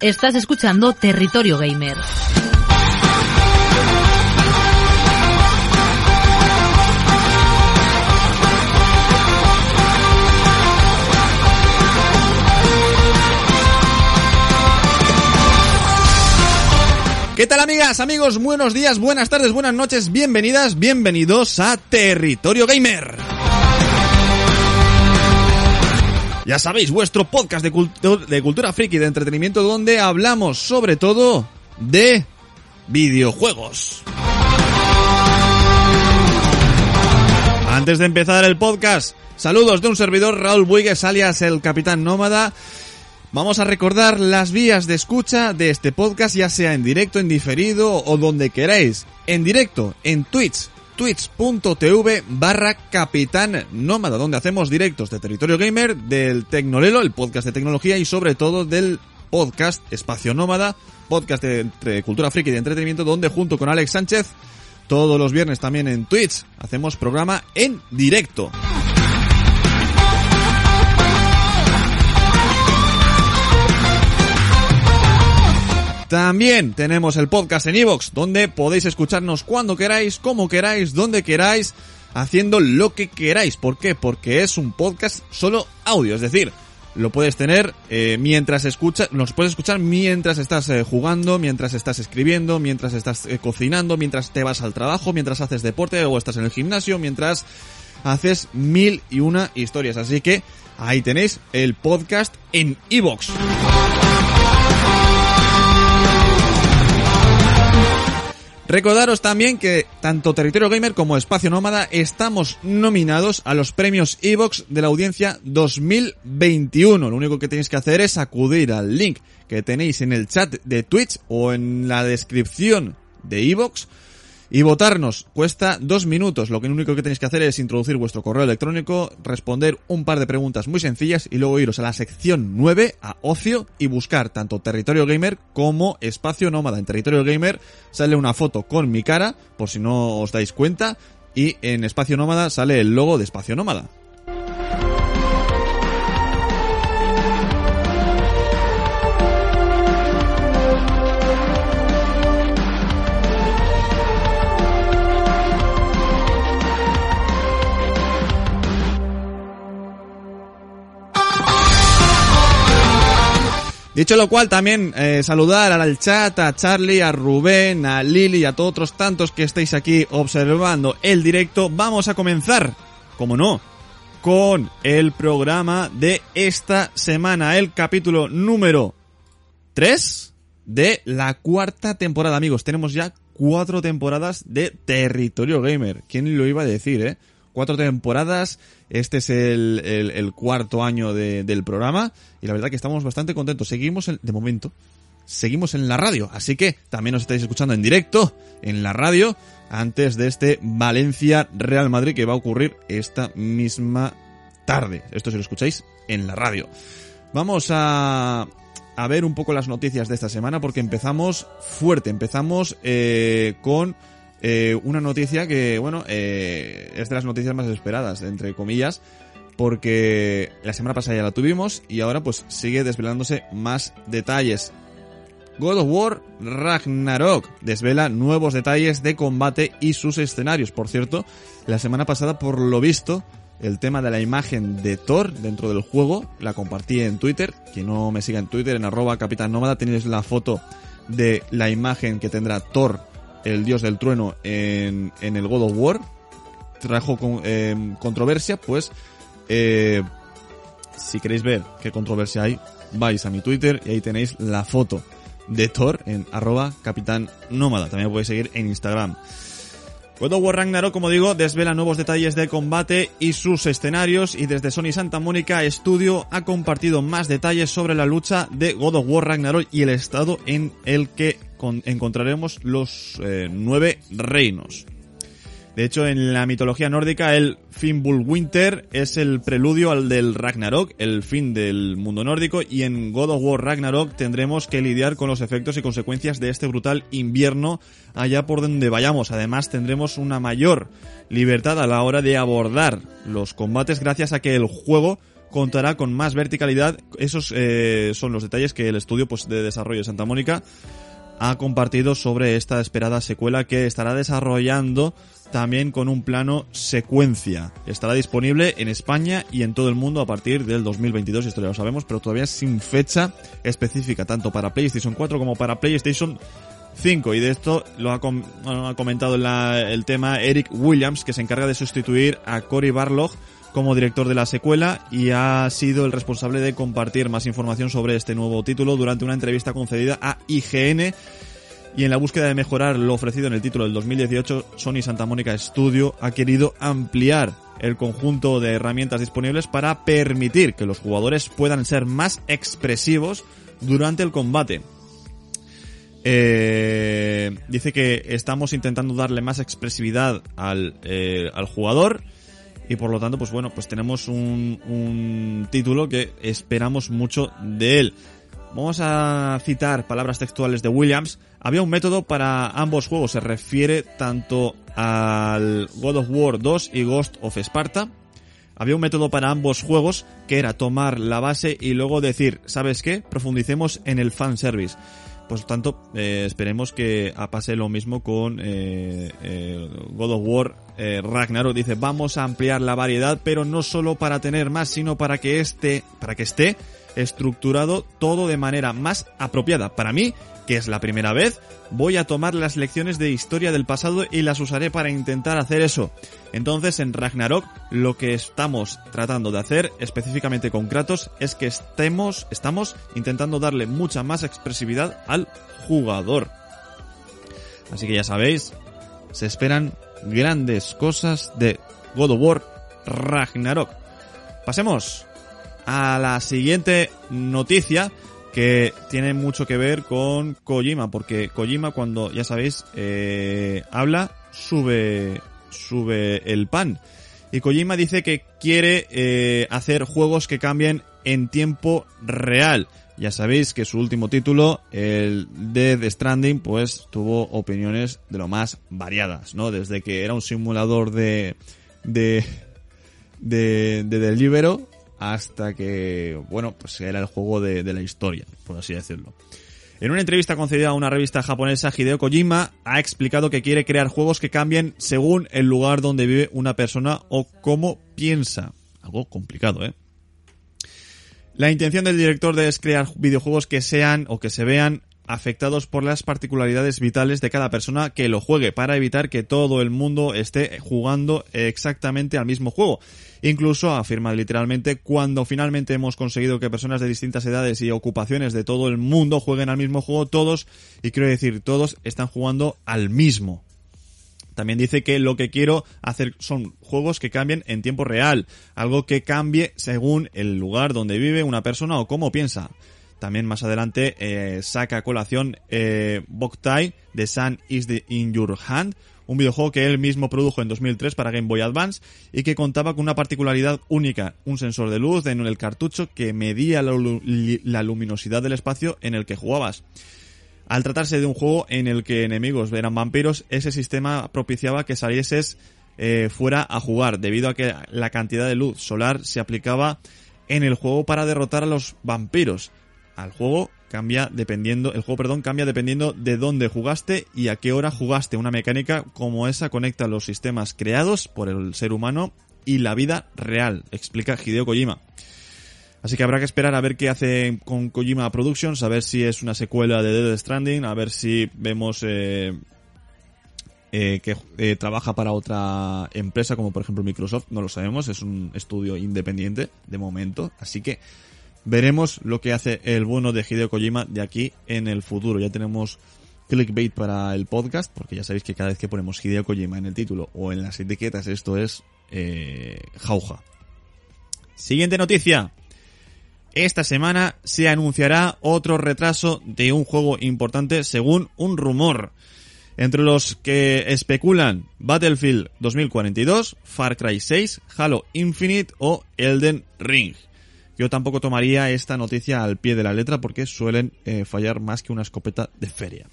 Estás escuchando Territorio Gamer. ¿Qué tal amigas, amigos? Buenos días, buenas tardes, buenas noches, bienvenidas, bienvenidos a Territorio Gamer. Ya sabéis, vuestro podcast de, cultu- de cultura friki, de entretenimiento, donde hablamos sobre todo de videojuegos. Antes de empezar el podcast, saludos de un servidor Raúl Buigues alias el Capitán Nómada. Vamos a recordar las vías de escucha de este podcast, ya sea en directo, en diferido o donde queráis. En directo, en Twitch, twitch.tv barra Capitán Nómada, donde hacemos directos de Territorio Gamer, del Tecnolelo, el podcast de tecnología y sobre todo del podcast Espacio Nómada, podcast de, cultura friki y de entretenimiento, donde junto con Alex Sánchez, todos los viernes también en Twitch, hacemos programa en directo. También tenemos el podcast en iVoox, donde podéis escucharnos cuando queráis, como queráis, donde queráis, haciendo lo que queráis. ¿Por qué? Porque es un podcast solo audio, es decir, lo puedes tener eh, mientras escuchas, nos puedes escuchar mientras estás eh, jugando, mientras estás escribiendo, mientras estás eh, cocinando, mientras te vas al trabajo, mientras haces deporte o estás en el gimnasio, mientras haces mil y una historias. Así que ahí tenéis el podcast en iVoox. Recordaros también que tanto Territorio Gamer como Espacio Nómada estamos nominados a los premios Evox de la audiencia 2021. Lo único que tenéis que hacer es acudir al link que tenéis en el chat de Twitch o en la descripción de Evox y votarnos. Cuesta dos minutos. Lo que único que tenéis que hacer es introducir vuestro correo electrónico, responder un par de preguntas muy sencillas y luego iros a la sección 9, a ocio, y buscar tanto Territorio Gamer como Espacio Nómada. En Territorio Gamer sale una foto con mi cara, por si no os dais cuenta, y en Espacio Nómada sale el logo de Espacio Nómada. Dicho lo cual, también eh, saludar al chat, a Charlie, a Rubén, a Lili y a todos otros tantos que estáis aquí observando el directo. Vamos a comenzar, como no, con el programa de esta semana, el capítulo número 3 de la cuarta temporada, amigos. Tenemos ya cuatro temporadas de Territorio Gamer. ¿Quién lo iba a decir, eh? Cuatro temporadas, este es el, cuarto año de- del programa y la verdad que estamos bastante contentos. Seguimos, en- de momento, seguimos en la radio, así que también nos estáis escuchando en directo en la radio antes de este Valencia Real Madrid que va a ocurrir esta misma tarde. Esto si lo escucháis en la radio. Vamos a, a ver un poco las noticias de esta semana porque empezamos fuerte, empezamos eh, con eh, una noticia que, bueno, eh, es de las noticias más esperadas, entre comillas, porque la semana pasada ya la tuvimos y ahora pues sigue desvelándose más detalles. God of War Ragnarok desvela nuevos detalles de combate y sus escenarios. Por cierto, la semana pasada, por lo visto, el tema de la imagen de Thor dentro del juego la compartí en Twitter. Quien no me siga en Twitter, en arroba Capitán Nómada, tenéis la foto de la imagen que tendrá Thor, el dios del trueno, en, el God of War. Trajo eh, controversia, pues eh, si queréis ver qué controversia hay, vais a mi Twitter y ahí tenéis la foto de Thor en arroba capitán nómada. También podéis seguir en Instagram. God of War Ragnarok, como digo, desvela nuevos detalles de combate y sus escenarios y desde Sony Santa Mónica Studio ha compartido más detalles sobre la lucha de God of War Ragnarok y el estado en el que con- encontraremos los eh, nueve reinos. De hecho, en la mitología nórdica, el Fimbulwinter es el preludio al del Ragnarok, el fin del mundo nórdico, y en God of War Ragnarok tendremos que lidiar con los efectos y consecuencias de este brutal invierno allá por donde vayamos. Además, tendremos una mayor libertad a la hora de abordar los combates gracias a que el juego contará con más verticalidad. Esos eh, son los detalles que el estudio pues, de desarrollo de Santa Mónica ha compartido sobre esta esperada secuela que estará desarrollando también con un plano secuencia. Estará disponible en España y en todo el mundo a partir del 2022, esto ya lo sabemos, pero todavía sin fecha específica, tanto para PlayStation 4 como para PlayStation 5. Y de esto lo ha, comentado el tema Eric Williams, que se encarga de sustituir a Cory Barlog como director de la secuela y ha sido el responsable de compartir más información sobre este nuevo título durante una entrevista concedida a IGN y en la búsqueda de mejorar lo ofrecido en el título del 2018, Sony Santa Mónica Studio ha querido ampliar el conjunto de herramientas disponibles para permitir que los jugadores puedan ser más expresivos durante el combate. Eh, dice que estamos intentando darle más expresividad al, eh, al jugador y por lo tanto, pues bueno, pues tenemos un, un título que esperamos mucho de él. Vamos a citar palabras textuales de Williams. Había un método para ambos juegos, se refiere tanto al God of War 2 y Ghost of Sparta. Había un método para ambos juegos que era tomar la base y luego decir, ¿sabes qué? Profundicemos en el fanservice. Por tanto, eh, esperemos que pase lo mismo con eh, eh, God of War Ragnarok. Dice, vamos a ampliar la variedad, pero no solo para tener más, sino para que este, para que esté estructurado todo de manera más apropiada. Para mí, que es la primera vez, voy a tomar las lecciones de historia del pasado y las usaré para intentar hacer eso. Entonces en Ragnarok lo que estamos tratando de hacer específicamente con Kratos es que estemos, estamos intentando darle mucha más expresividad al jugador. Así que ya sabéis, se esperan grandes cosas de God of War Ragnarok. Pasemos a la siguiente noticia que tiene mucho que ver con Kojima, porque Kojima cuando, ya sabéis, eh, habla, sube, sube el pan. Y Kojima dice que quiere eh, hacer juegos que cambien en tiempo real. Ya sabéis que su último título, el Dead Stranding, pues tuvo opiniones de lo más variadas, ¿no? Desde que era un simulador de, de, de, de Delibero hasta que, bueno, pues era el juego de, la historia, por así decirlo. En una entrevista concedida a una revista japonesa, Hideo Kojima ha explicado que quiere crear juegos que cambien según el lugar donde vive una persona o cómo piensa. Algo complicado, ¿eh? La intención del director es crear videojuegos que sean o que se vean afectados por las particularidades vitales de cada persona que lo juegue para evitar que todo el mundo esté jugando exactamente al mismo juego Incluso afirma literalmente, cuando finalmente hemos conseguido que personas de distintas edades y ocupaciones de todo el mundo jueguen al mismo juego, todos, y quiero decir todos, están jugando al mismo. También dice que lo que quiero hacer son juegos que cambien en tiempo real, algo que cambie según el lugar donde vive una persona o cómo piensa. También más adelante eh, saca a colación eh, Boktai de Sun is the in Your Hand, un videojuego que él mismo produjo en 2003 para Game Boy Advance y que contaba con una particularidad única, un sensor de luz en el cartucho que medía la, luminosidad del espacio en el que jugabas. Al tratarse de un juego en el que enemigos eran vampiros, ese sistema propiciaba que salieses eh, fuera a jugar, debido a que la cantidad de luz solar se aplicaba en el juego para derrotar a los vampiros. Al juego cambia dependiendo, el juego, perdón, cambia dependiendo de dónde jugaste y a qué hora jugaste. Una mecánica como esa conecta los sistemas creados por el ser humano y la vida real, explica Hideo Kojima. Así que habrá que esperar a ver qué hace con Kojima Productions, a ver si es una secuela de Dead Stranding, a ver si vemos eh, eh, que eh, trabaja para otra empresa como por ejemplo Microsoft, no lo sabemos, es un estudio independiente de momento, así que veremos lo que hace el bueno de Hideo Kojima de aquí en el futuro. Ya tenemos clickbait para el podcast, porque ya sabéis que cada vez que ponemos Hideo Kojima en el título o en las etiquetas, esto es eh, jauja. Siguiente noticia. Esta semana se anunciará otro retraso de un juego importante según un rumor. Entre los que especulan Battlefield 2042, Far Cry 6, Halo Infinite o Elden Ring. Yo tampoco tomaría esta noticia al pie de la letra porque suelen eh, fallar más que una escopeta de feria.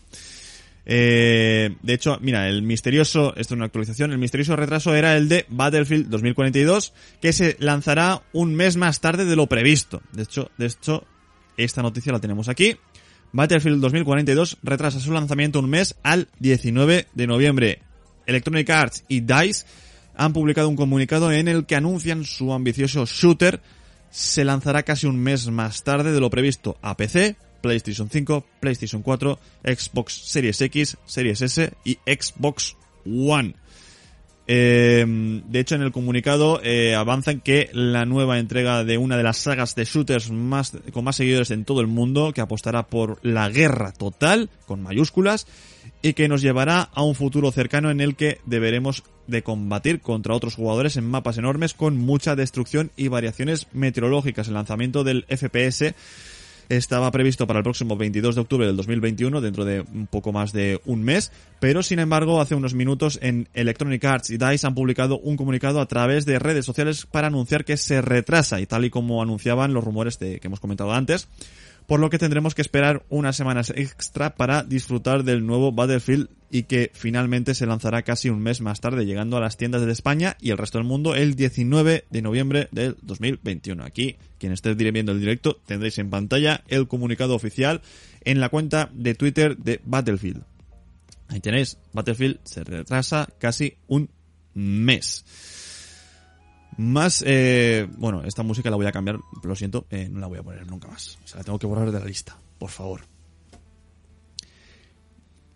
Eh, de hecho, mira, el misterioso, esto es una actualización, el misterioso retraso era el de Battlefield 2042, que se lanzará un mes más tarde de lo previsto. De hecho, de hecho, esta noticia la tenemos aquí. Battlefield 2042 retrasa su lanzamiento un mes al 19 de noviembre. Electronic Arts y DICE han publicado un comunicado en el que anuncian su ambicioso shooter se lanzará casi un mes más tarde de lo previsto a PC, PlayStation 5, PlayStation 4, Xbox Series X, Series S y Xbox One. Eh, de hecho, en el comunicado eh, avanzan que la nueva entrega de una de las sagas de shooters más, con más seguidores en todo el mundo, que apostará por la guerra total, con mayúsculas, y que nos llevará a un futuro cercano en el que deberemos de combatir contra otros jugadores en mapas enormes con mucha destrucción y variaciones meteorológicas. El lanzamiento del FPS estaba previsto para el próximo 22 de octubre del 2021, dentro de un poco más de un mes, pero sin embargo hace unos minutos en Electronic Arts y DICE han publicado un comunicado a través de redes sociales para anunciar que se retrasa y tal y como anunciaban los rumores de, que hemos comentado antes, por lo que tendremos que esperar unas semanas extra para disfrutar del nuevo Battlefield y que finalmente se lanzará casi un mes más tarde, llegando a las tiendas de España y el resto del mundo el 19 de noviembre del 2021. Aquí, quien esté viendo el directo, tendréis en pantalla el comunicado oficial en la cuenta de Twitter de Battlefield. Ahí tenéis, Battlefield se retrasa casi un mes. Más, eh, bueno, esta música la voy a cambiar, lo siento, eh, no la voy a poner nunca más. O sea, la tengo que borrar de la lista, por favor.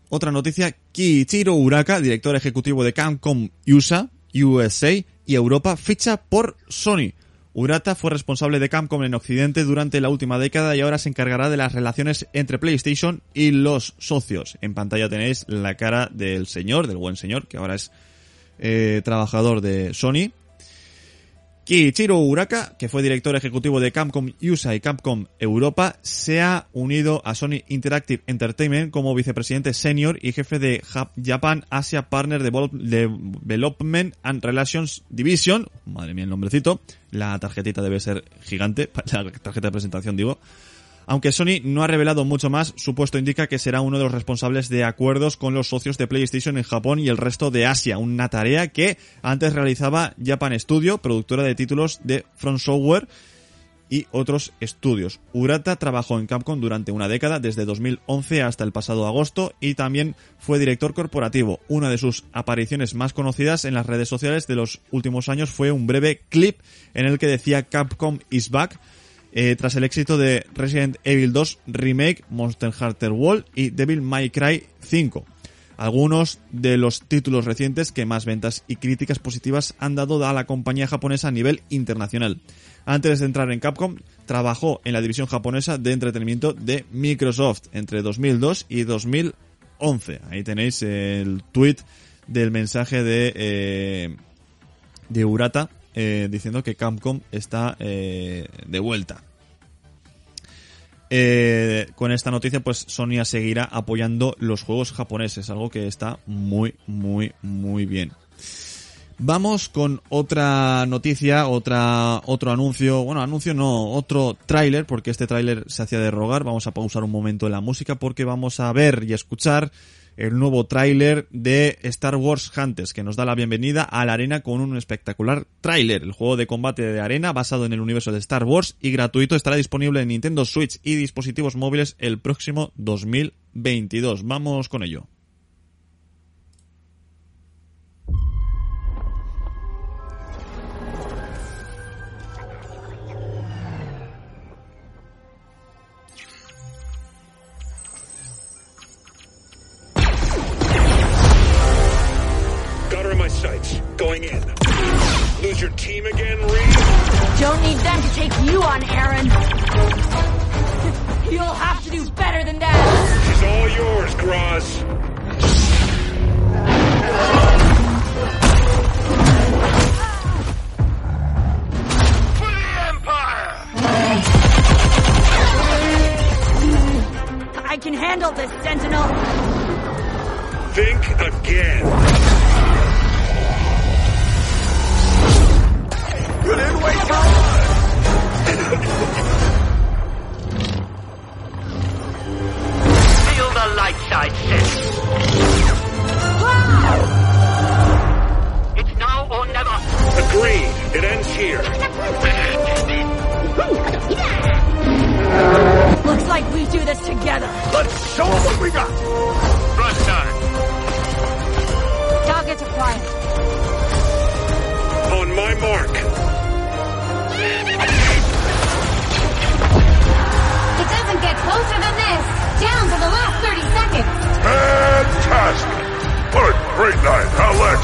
Otra noticia, Kiichiro Uraka, director ejecutivo de Capcom USA, USA y Europa, ficha por Sony. Urata fue responsable de Capcom en Occidente durante la última década y ahora se encargará de las relaciones entre PlayStation y los socios. En pantalla tenéis la cara del señor, del buen señor, que ahora es eh, trabajador de Sony, Kiichiro Uraka, que fue director ejecutivo de Capcom USA y Capcom Europa, se ha unido a Sony Interactive Entertainment como vicepresidente senior y jefe de Japan Asia Partner Development and Relations Division. Madre mía el nombrecito. La tarjetita debe ser gigante, la tarjeta de presentación digo. Aunque Sony no ha revelado mucho más, su puesto indica que será uno de los responsables de acuerdos con los socios de PlayStation en Japón y el resto de Asia, una tarea que antes realizaba Japan Studio, productora de títulos de Front Software y otros estudios. Urata trabajó en Capcom durante una década, desde 2011 hasta el pasado agosto, y también fue director corporativo. Una de sus apariciones más conocidas en las redes sociales de los últimos años fue un breve clip en el que decía Capcom is back, eh, tras el éxito de Resident Evil 2 Remake, Monster Hunter World y Devil May Cry 5. Algunos de los títulos recientes que más ventas y críticas positivas han dado a la compañía japonesa a nivel internacional. Antes de entrar en Capcom, trabajó en la división japonesa de entretenimiento de Microsoft entre 2002 y 2011. Ahí tenéis el tweet del mensaje de, eh, de Urata eh, diciendo que Capcom está eh, de vuelta. Eh, con esta noticia, pues Sony seguirá apoyando los juegos japoneses, algo que está muy, muy, muy bien. Vamos con otra noticia, otra, otro anuncio, bueno, anuncio no, otro tráiler, porque este tráiler se hacía de rogar. Vamos a pausar un momento en la música porque vamos a ver y escuchar el nuevo tráiler de Star Wars Hunters, que nos da la bienvenida a la arena con un espectacular tráiler. El juego de combate de arena basado en el universo de Star Wars y gratuito estará disponible en Nintendo Switch y dispositivos móviles el próximo 2022. Vamos con ello. Going in. Lose your team again, Reed? Don't need them to take you on, Aaron. You'll have to do better than that. She's all yours, Graz. For the Empire! I can handle this, Sentinel. Think again. You didn't wait for us! Feel the light side, Sith! It's now or never! Agreed! It ends here! Looks like we do this together! Let's show them what we got! Front time! Targets acquired. On my mark! It doesn't get closer than this. Down to the last 30 seconds. Fantastic! What a great night, Alex!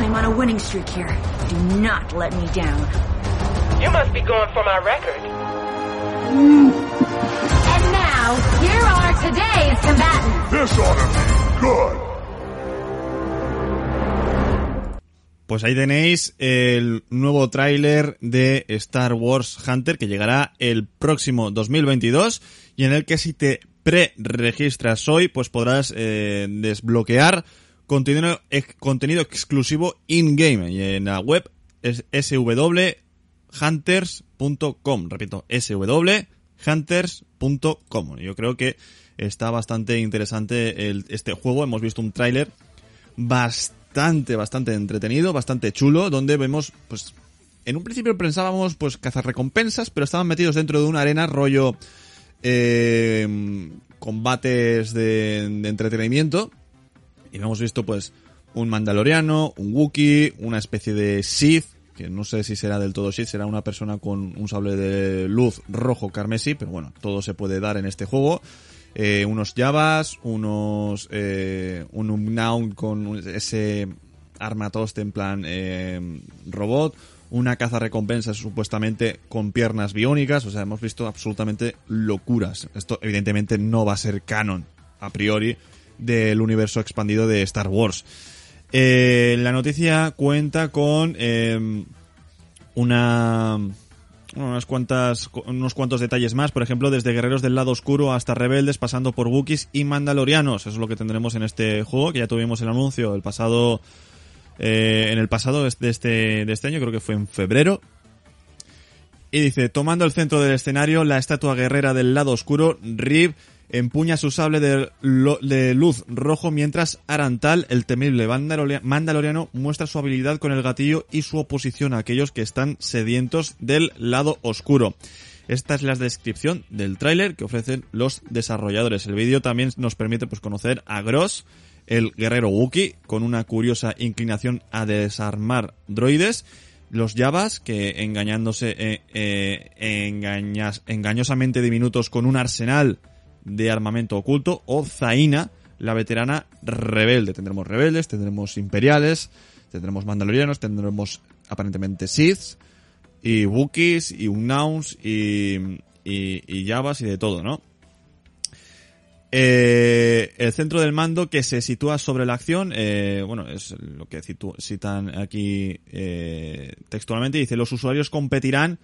I'm on a winning streak here. Do not let me down. You must be going for my record. Today's combatants. This ought to be good. Pues ahí tenéis el nuevo tráiler de Star Wars Hunter que llegará el próximo 2022 y en el que si te pre-registras hoy pues podrás eh, desbloquear contenido, ex- contenido exclusivo in-game y en la web es swhunters.com, repito, swhunters.com. Yo creo que está bastante interesante este juego, hemos visto un tráiler bastante, bastante entretenido, bastante chulo, donde vemos, pues, en un principio pensábamos, pues, cazar recompensas, pero estaban metidos dentro de una arena rollo eh, combates de, de entretenimiento. Y hemos visto, pues, un mandaloriano, un Wookiee, una especie de Sith, que no sé si será del todo Sith, será una persona con un sable de luz rojo carmesí, pero bueno, todo se puede dar en este juego. Eh, unos Javas, unos eh, un Umnaun con ese armatoste en plan eh, robot, una caza recompensa supuestamente con piernas biónicas, o sea, hemos visto absolutamente locuras. Esto evidentemente no va a ser canon a priori del universo expandido de Star Wars. Eh, la noticia cuenta con eh, una unas cuantas unos cuantos detalles más, por ejemplo, desde guerreros del lado oscuro hasta rebeldes, pasando por Wookiees y Mandalorianos. Eso es lo que tendremos en este juego, que ya tuvimos el anuncio el pasado eh, en el pasado de este, de este año, creo que fue en febrero. Y dice, tomando el centro del escenario, la estatua guerrera del lado oscuro, Rib, empuña su sable de, luz rojo mientras Arantal, el temible mandaloria- mandaloriano, muestra su habilidad con el gatillo y su oposición a aquellos que están sedientos del lado oscuro. Esta es la descripción del tráiler que ofrecen los desarrolladores. El vídeo también nos permite pues, conocer a Gross, el guerrero Wookiee, con una curiosa inclinación a desarmar droides, los Javas, que engañándose, eh, eh, engañas- engañosamente diminutos con un arsenal de armamento oculto, o Zaina, la veterana rebelde. Tendremos rebeldes, tendremos imperiales, tendremos mandalorianos, tendremos aparentemente Siths, y Wookiees, y Unknowns, y, y, y Javas, y de todo, ¿no? Eh, el centro del mando que se sitúa sobre la acción, eh, bueno, es lo que citan aquí eh, textualmente, dice, los usuarios competirán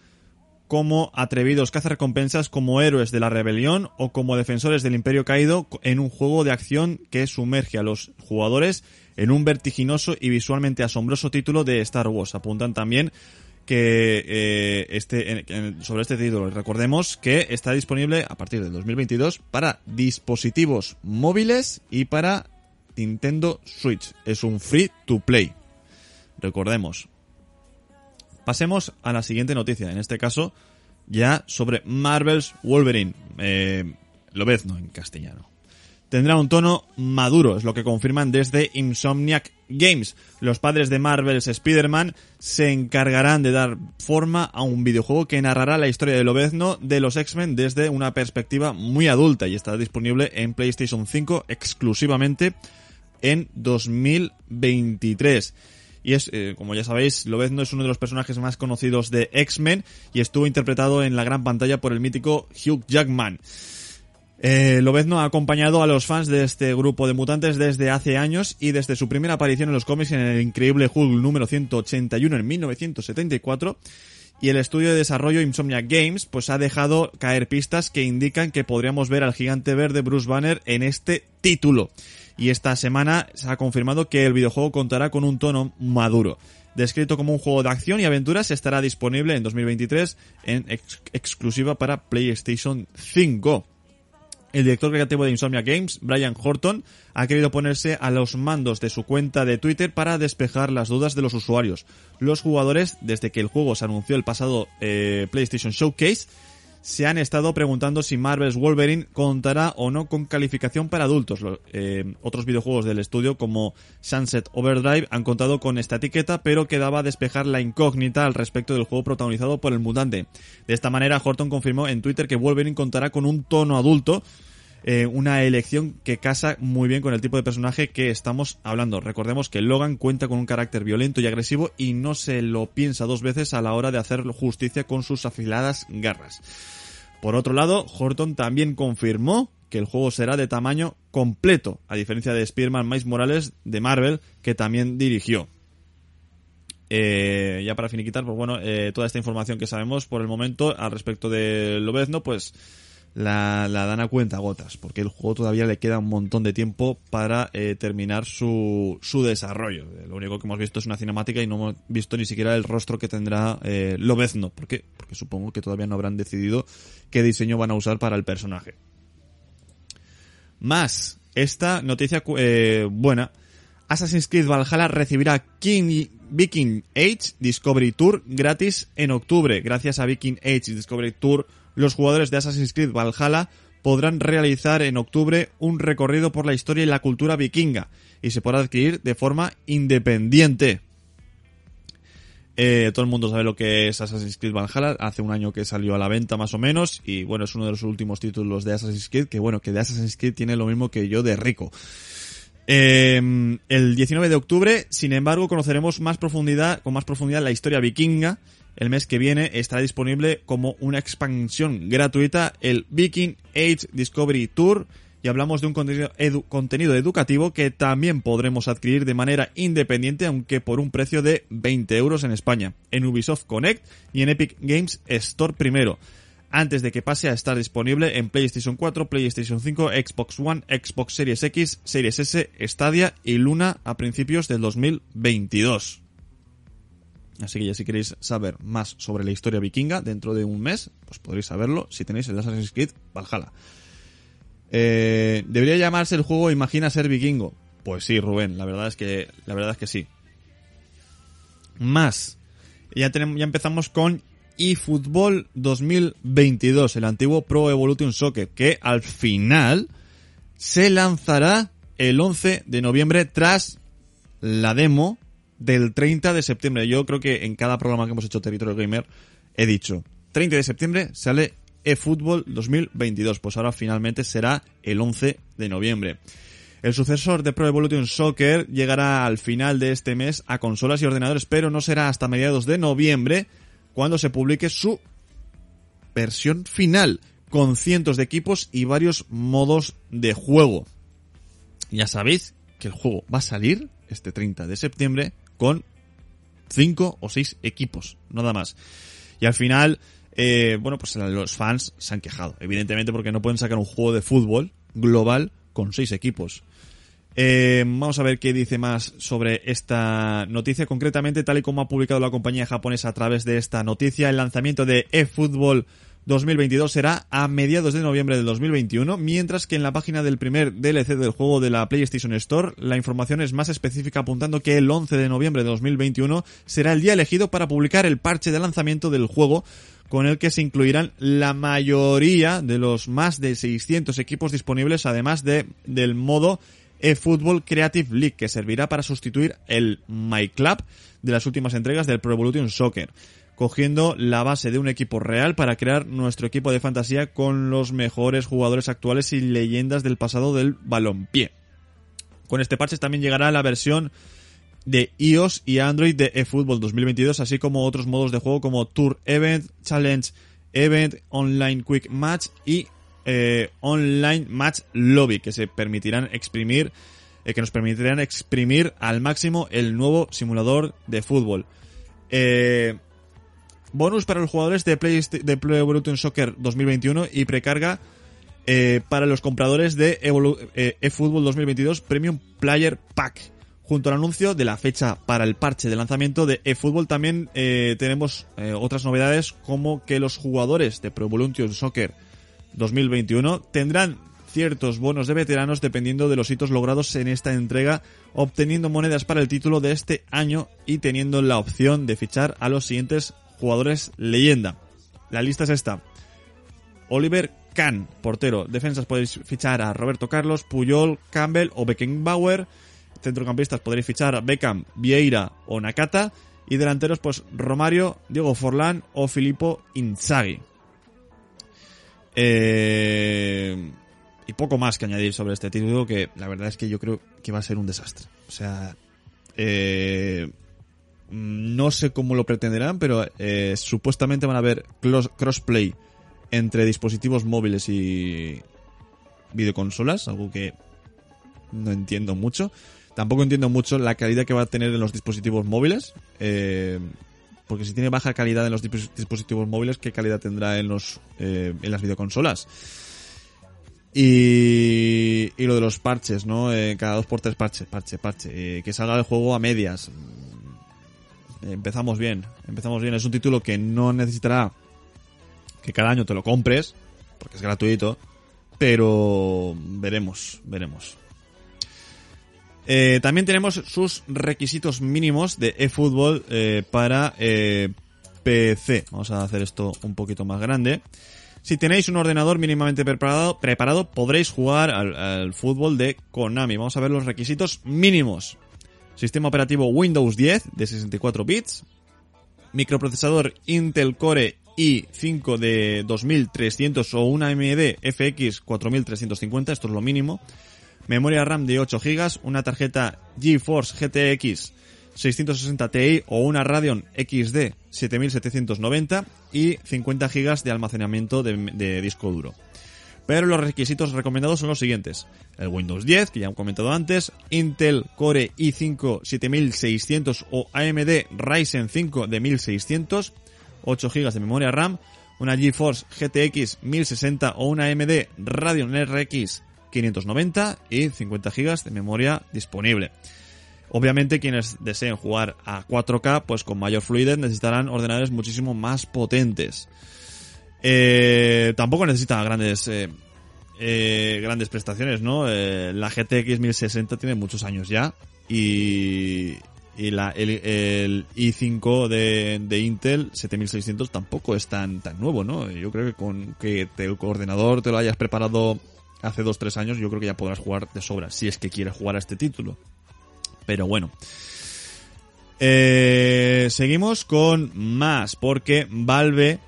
como atrevidos cazarrecompensas, como héroes de la rebelión o como defensores del imperio caído en un juego de acción que sumerge a los jugadores en un vertiginoso y visualmente asombroso título de Star Wars. Apuntan también que eh, este sobre este título recordemos que está disponible a partir del 2022 para dispositivos móviles y para Nintendo Switch. Es un free to play. Recordemos. Pasemos a la siguiente noticia, en este caso ya sobre Marvel's Wolverine. Eh, en castellano tendrá un tono maduro, es lo que confirman desde Insomniac Games. Los padres de Marvel's Spider-Man se encargarán de dar forma a un videojuego que narrará la historia de Lobezno de los X-Men desde una perspectiva muy adulta y estará disponible en PlayStation 5 exclusivamente en 2023. Y es, eh, como ya sabéis, Lobezno es uno de los personajes más conocidos de X-Men y estuvo interpretado en la gran pantalla por el mítico Hugh Jackman. Eh, Lobezno ha acompañado a los fans de este grupo de mutantes desde hace años y desde su primera aparición en los cómics en el increíble Hulk número 181 en 1974 y el estudio de desarrollo Insomniac Games pues ha dejado caer pistas que indican que podríamos ver al gigante verde Bruce Banner en este título. Y esta semana se ha confirmado que el videojuego contará con un tono maduro. Descrito como un juego de acción y aventuras, estará disponible en 2023 en ex- exclusiva para PlayStation 5. El director creativo de Insomnia Games, Brian Horton, ha querido ponerse a los mandos de su cuenta de Twitter para despejar las dudas de los usuarios. Los jugadores, desde que el juego se anunció el pasado eh, PlayStation Showcase, se han estado preguntando si Marvel's Wolverine contará o no con calificación para adultos. Eh, otros videojuegos del estudio como Sunset Overdrive han contado con esta etiqueta, pero quedaba despejar la incógnita al respecto del juego protagonizado por el mutante. De esta manera, Horton confirmó en Twitter que Wolverine contará con un tono adulto, eh, una elección que casa muy bien con el tipo de personaje que estamos hablando. Recordemos que Logan cuenta con un carácter violento y agresivo y no se lo piensa dos veces a la hora de hacer justicia con sus afiladas garras. Por otro lado, Horton también confirmó que el juego será de tamaño completo, a diferencia de Spider-Man Miles Morales de Marvel, que también dirigió. Eh, ya para finiquitar, pues bueno, eh, toda esta información que sabemos por el momento al respecto de Lobezno, pues la, la dan a cuenta gotas, porque el juego todavía le queda un montón de tiempo para eh, terminar su, su desarrollo. Lo único que hemos visto es una cinemática y no hemos visto ni siquiera el rostro que tendrá eh, Lobezno. ¿Por qué? Porque supongo que todavía no habrán decidido qué diseño van a usar para el personaje. Más, esta noticia eh, buena. Assassin's Creed Valhalla recibirá King Viking Age Discovery Tour gratis en octubre. Gracias a Viking Age Discovery Tour, los jugadores de Assassin's Creed Valhalla podrán realizar en octubre un recorrido por la historia y la cultura vikinga y se podrá adquirir de forma independiente. Eh, todo el mundo sabe lo que es Assassin's Creed Valhalla. Hace un año que salió a la venta más o menos. Y bueno, es uno de los últimos títulos de Assassin's Creed. Que bueno, que de Assassin's Creed tiene lo mismo que yo de rico. Eh, el 19 de octubre, sin embargo, conoceremos más profundidad, con más profundidad la historia vikinga. El mes que viene estará disponible como una expansión gratuita el Viking Age Discovery Tour y hablamos de un contenido, edu- contenido educativo que también podremos adquirir de manera independiente aunque por un precio de 20 euros en España, en Ubisoft Connect y en Epic Games Store primero antes de que pase a estar disponible en PlayStation 4, PlayStation 5, Xbox One, Xbox Series X, Series S, Stadia y Luna a principios del 2022. Así que ya si queréis saber más sobre la historia vikinga dentro de un mes, pues podréis saberlo si tenéis el Assassin's Creed Valhalla. Eh, ¿Debería llamarse el juego Imagina ser vikingo? Pues sí, Rubén, la verdad es que, la verdad es que sí. Más. Ya, tenemos, ya empezamos con eFootball 2022, el antiguo Pro Evolution Soccer, que al final se lanzará el 11 de noviembre tras la demo del 30 de septiembre. Yo creo que en cada programa que hemos hecho Territorio Gamer he dicho, 30 de septiembre sale eFootball 2022, pues ahora finalmente será el 11 de noviembre. El sucesor de Pro Evolution Soccer llegará al final de este mes a consolas y ordenadores, pero no será hasta mediados de noviembre cuando se publique su versión final, con cientos de equipos y varios modos de juego. Ya sabéis que el juego va a salir este 30 de septiembre con 5 o 6 equipos, nada más. Y al final, eh, bueno, pues los fans se han quejado, evidentemente porque no pueden sacar un juego de fútbol global con 6 equipos. Eh, vamos a ver qué dice más sobre esta noticia. Concretamente, tal y como ha publicado la compañía japonesa a través de esta noticia, el lanzamiento de eFootball 2022 será a mediados de noviembre del 2021, mientras que en la página del primer DLC del juego de la PlayStation Store, la información es más específica apuntando que el 11 de noviembre de 2021 será el día elegido para publicar el parche de lanzamiento del juego con el que se incluirán la mayoría de los más de 600 equipos disponibles, además de del modo eFootball Creative League, que servirá para sustituir el My Club de las últimas entregas del Pro Evolution Soccer, cogiendo la base de un equipo real para crear nuestro equipo de fantasía con los mejores jugadores actuales y leyendas del pasado del balompié. Con este parche también llegará la versión de iOS y Android de eFootball 2022, así como otros modos de juego como Tour Event, Challenge Event, Online Quick Match y eh, Online Match Lobby, que se permitirán exprimir, eh, que nos permitirán exprimir al máximo el nuevo simulador de fútbol. Eh, bonus para los jugadores de Play, de Play Evolution Soccer 2021 y precarga eh, para los compradores de Evolu eh, eFootball 2022 Premium Player Pack Junto al anuncio de la fecha para el parche de lanzamiento de eFootball. También eh, tenemos eh, otras novedades como que los jugadores de Pro Evolution Soccer 2021 tendrán ciertos bonos de veteranos dependiendo de los hitos logrados en esta entrega, obteniendo monedas para el título de este año y teniendo la opción de fichar a los siguientes jugadores leyenda. La lista es esta. Oliver Kahn, portero. Defensas podéis fichar a Roberto Carlos, Puyol, Campbell o Beckenbauer. Centrocampistas podréis fichar a Beckham, Vieira o Nakata. Y delanteros, pues Romario, Diego Forlán o Filippo Inzaghi. Eh, y poco más que añadir sobre este título que la verdad es que yo creo que va a ser un desastre. O sea, eh, no sé cómo lo pretenderán, pero eh, supuestamente van a haber crossplay entre dispositivos móviles y videoconsolas, algo que no entiendo mucho. Tampoco entiendo mucho la calidad que va a tener en los dispositivos móviles. eh, porque si tiene baja calidad en los dispos- dispositivos móviles, ¿qué calidad tendrá en los eh, en las videoconsolas? Y, y lo de los parches, ¿no? Eh, cada dos por tres parche, parche, parche. Que salga el juego a medias. Empezamos bien, empezamos bien. Es un título que no necesitará que cada año te lo compres, porque es gratuito, pero veremos, veremos. Eh, también tenemos sus requisitos mínimos de eFootball eh, para eh, PC. Vamos a hacer esto un poquito más grande. Si tenéis un ordenador mínimamente preparado, preparado podréis jugar al fútbol de Konami. Vamos a ver los requisitos mínimos. Sistema operativo Windows 10 de 64 bits. Microprocesador Intel Core i5 de 2300 o una AMD FX 4350, esto es lo mínimo. Memoria RAM de 8 GB, una tarjeta GeForce GTX 660 Ti o una Radeon XD 7790 y 50 GB de almacenamiento de, de disco duro. Pero los requisitos recomendados son los siguientes. El Windows 10, que ya he comentado antes, Intel Core i5 7600 o AMD Ryzen 5 de 1600, 8 GB de memoria RAM, una GeForce GTX 1060 o una AMD Radeon RX 590 y 50 GB de memoria disponible. Obviamente quienes deseen jugar a 4K, pues con mayor fluidez necesitarán ordenadores muchísimo más potentes. Eh, tampoco necesita grandes eh, eh, grandes prestaciones, ¿no? Eh, la GTX 1060 tiene muchos años ya y, y la, el, el i5 de, de Intel 7600 tampoco es tan, tan nuevo, ¿no? Yo creo que con que te- el ordenador te lo hayas preparado hace 2-3 años, yo creo que ya podrás jugar de sobra, si es que quieres jugar a este título. Pero bueno. Eh, seguimos con más, porque Valve,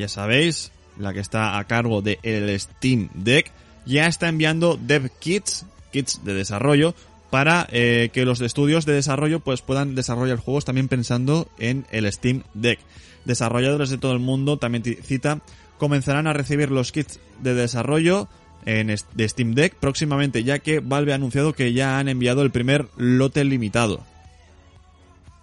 ya sabéis, la que está a cargo del Steam Deck, ya está enviando dev kits, kits de desarrollo, para eh, que los estudios de desarrollo pues puedan desarrollar juegos también pensando en el Steam Deck. Desarrolladores de todo el mundo, también cita, comenzarán a recibir los kits de desarrollo en de Steam Deck próximamente, ya que Valve ha anunciado que ya han enviado el primer lote limitado.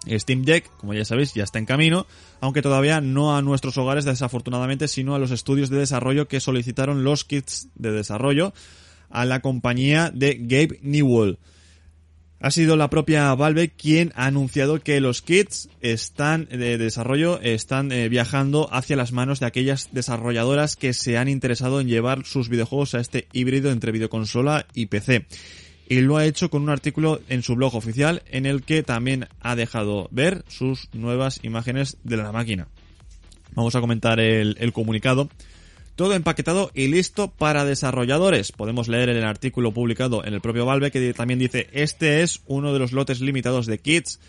Steam Deck, como ya sabéis, ya está en camino, aunque todavía no a nuestros hogares desafortunadamente, sino a los estudios de desarrollo que solicitaron los kits de desarrollo a la compañía de Gabe Newell. Ha sido la propia Valve quien ha anunciado que los kits están de desarrollo están eh, viajando hacia las manos de aquellas desarrolladoras que se han interesado en llevar sus videojuegos a este híbrido entre videoconsola y PC. Y lo ha hecho con un artículo en su blog oficial en el que también ha dejado ver sus nuevas imágenes de la máquina. Vamos a comentar el, comunicado. Todo empaquetado y listo para desarrolladores. Podemos leer en el artículo publicado en el propio Valve que también dice este es uno de los lotes limitados de kits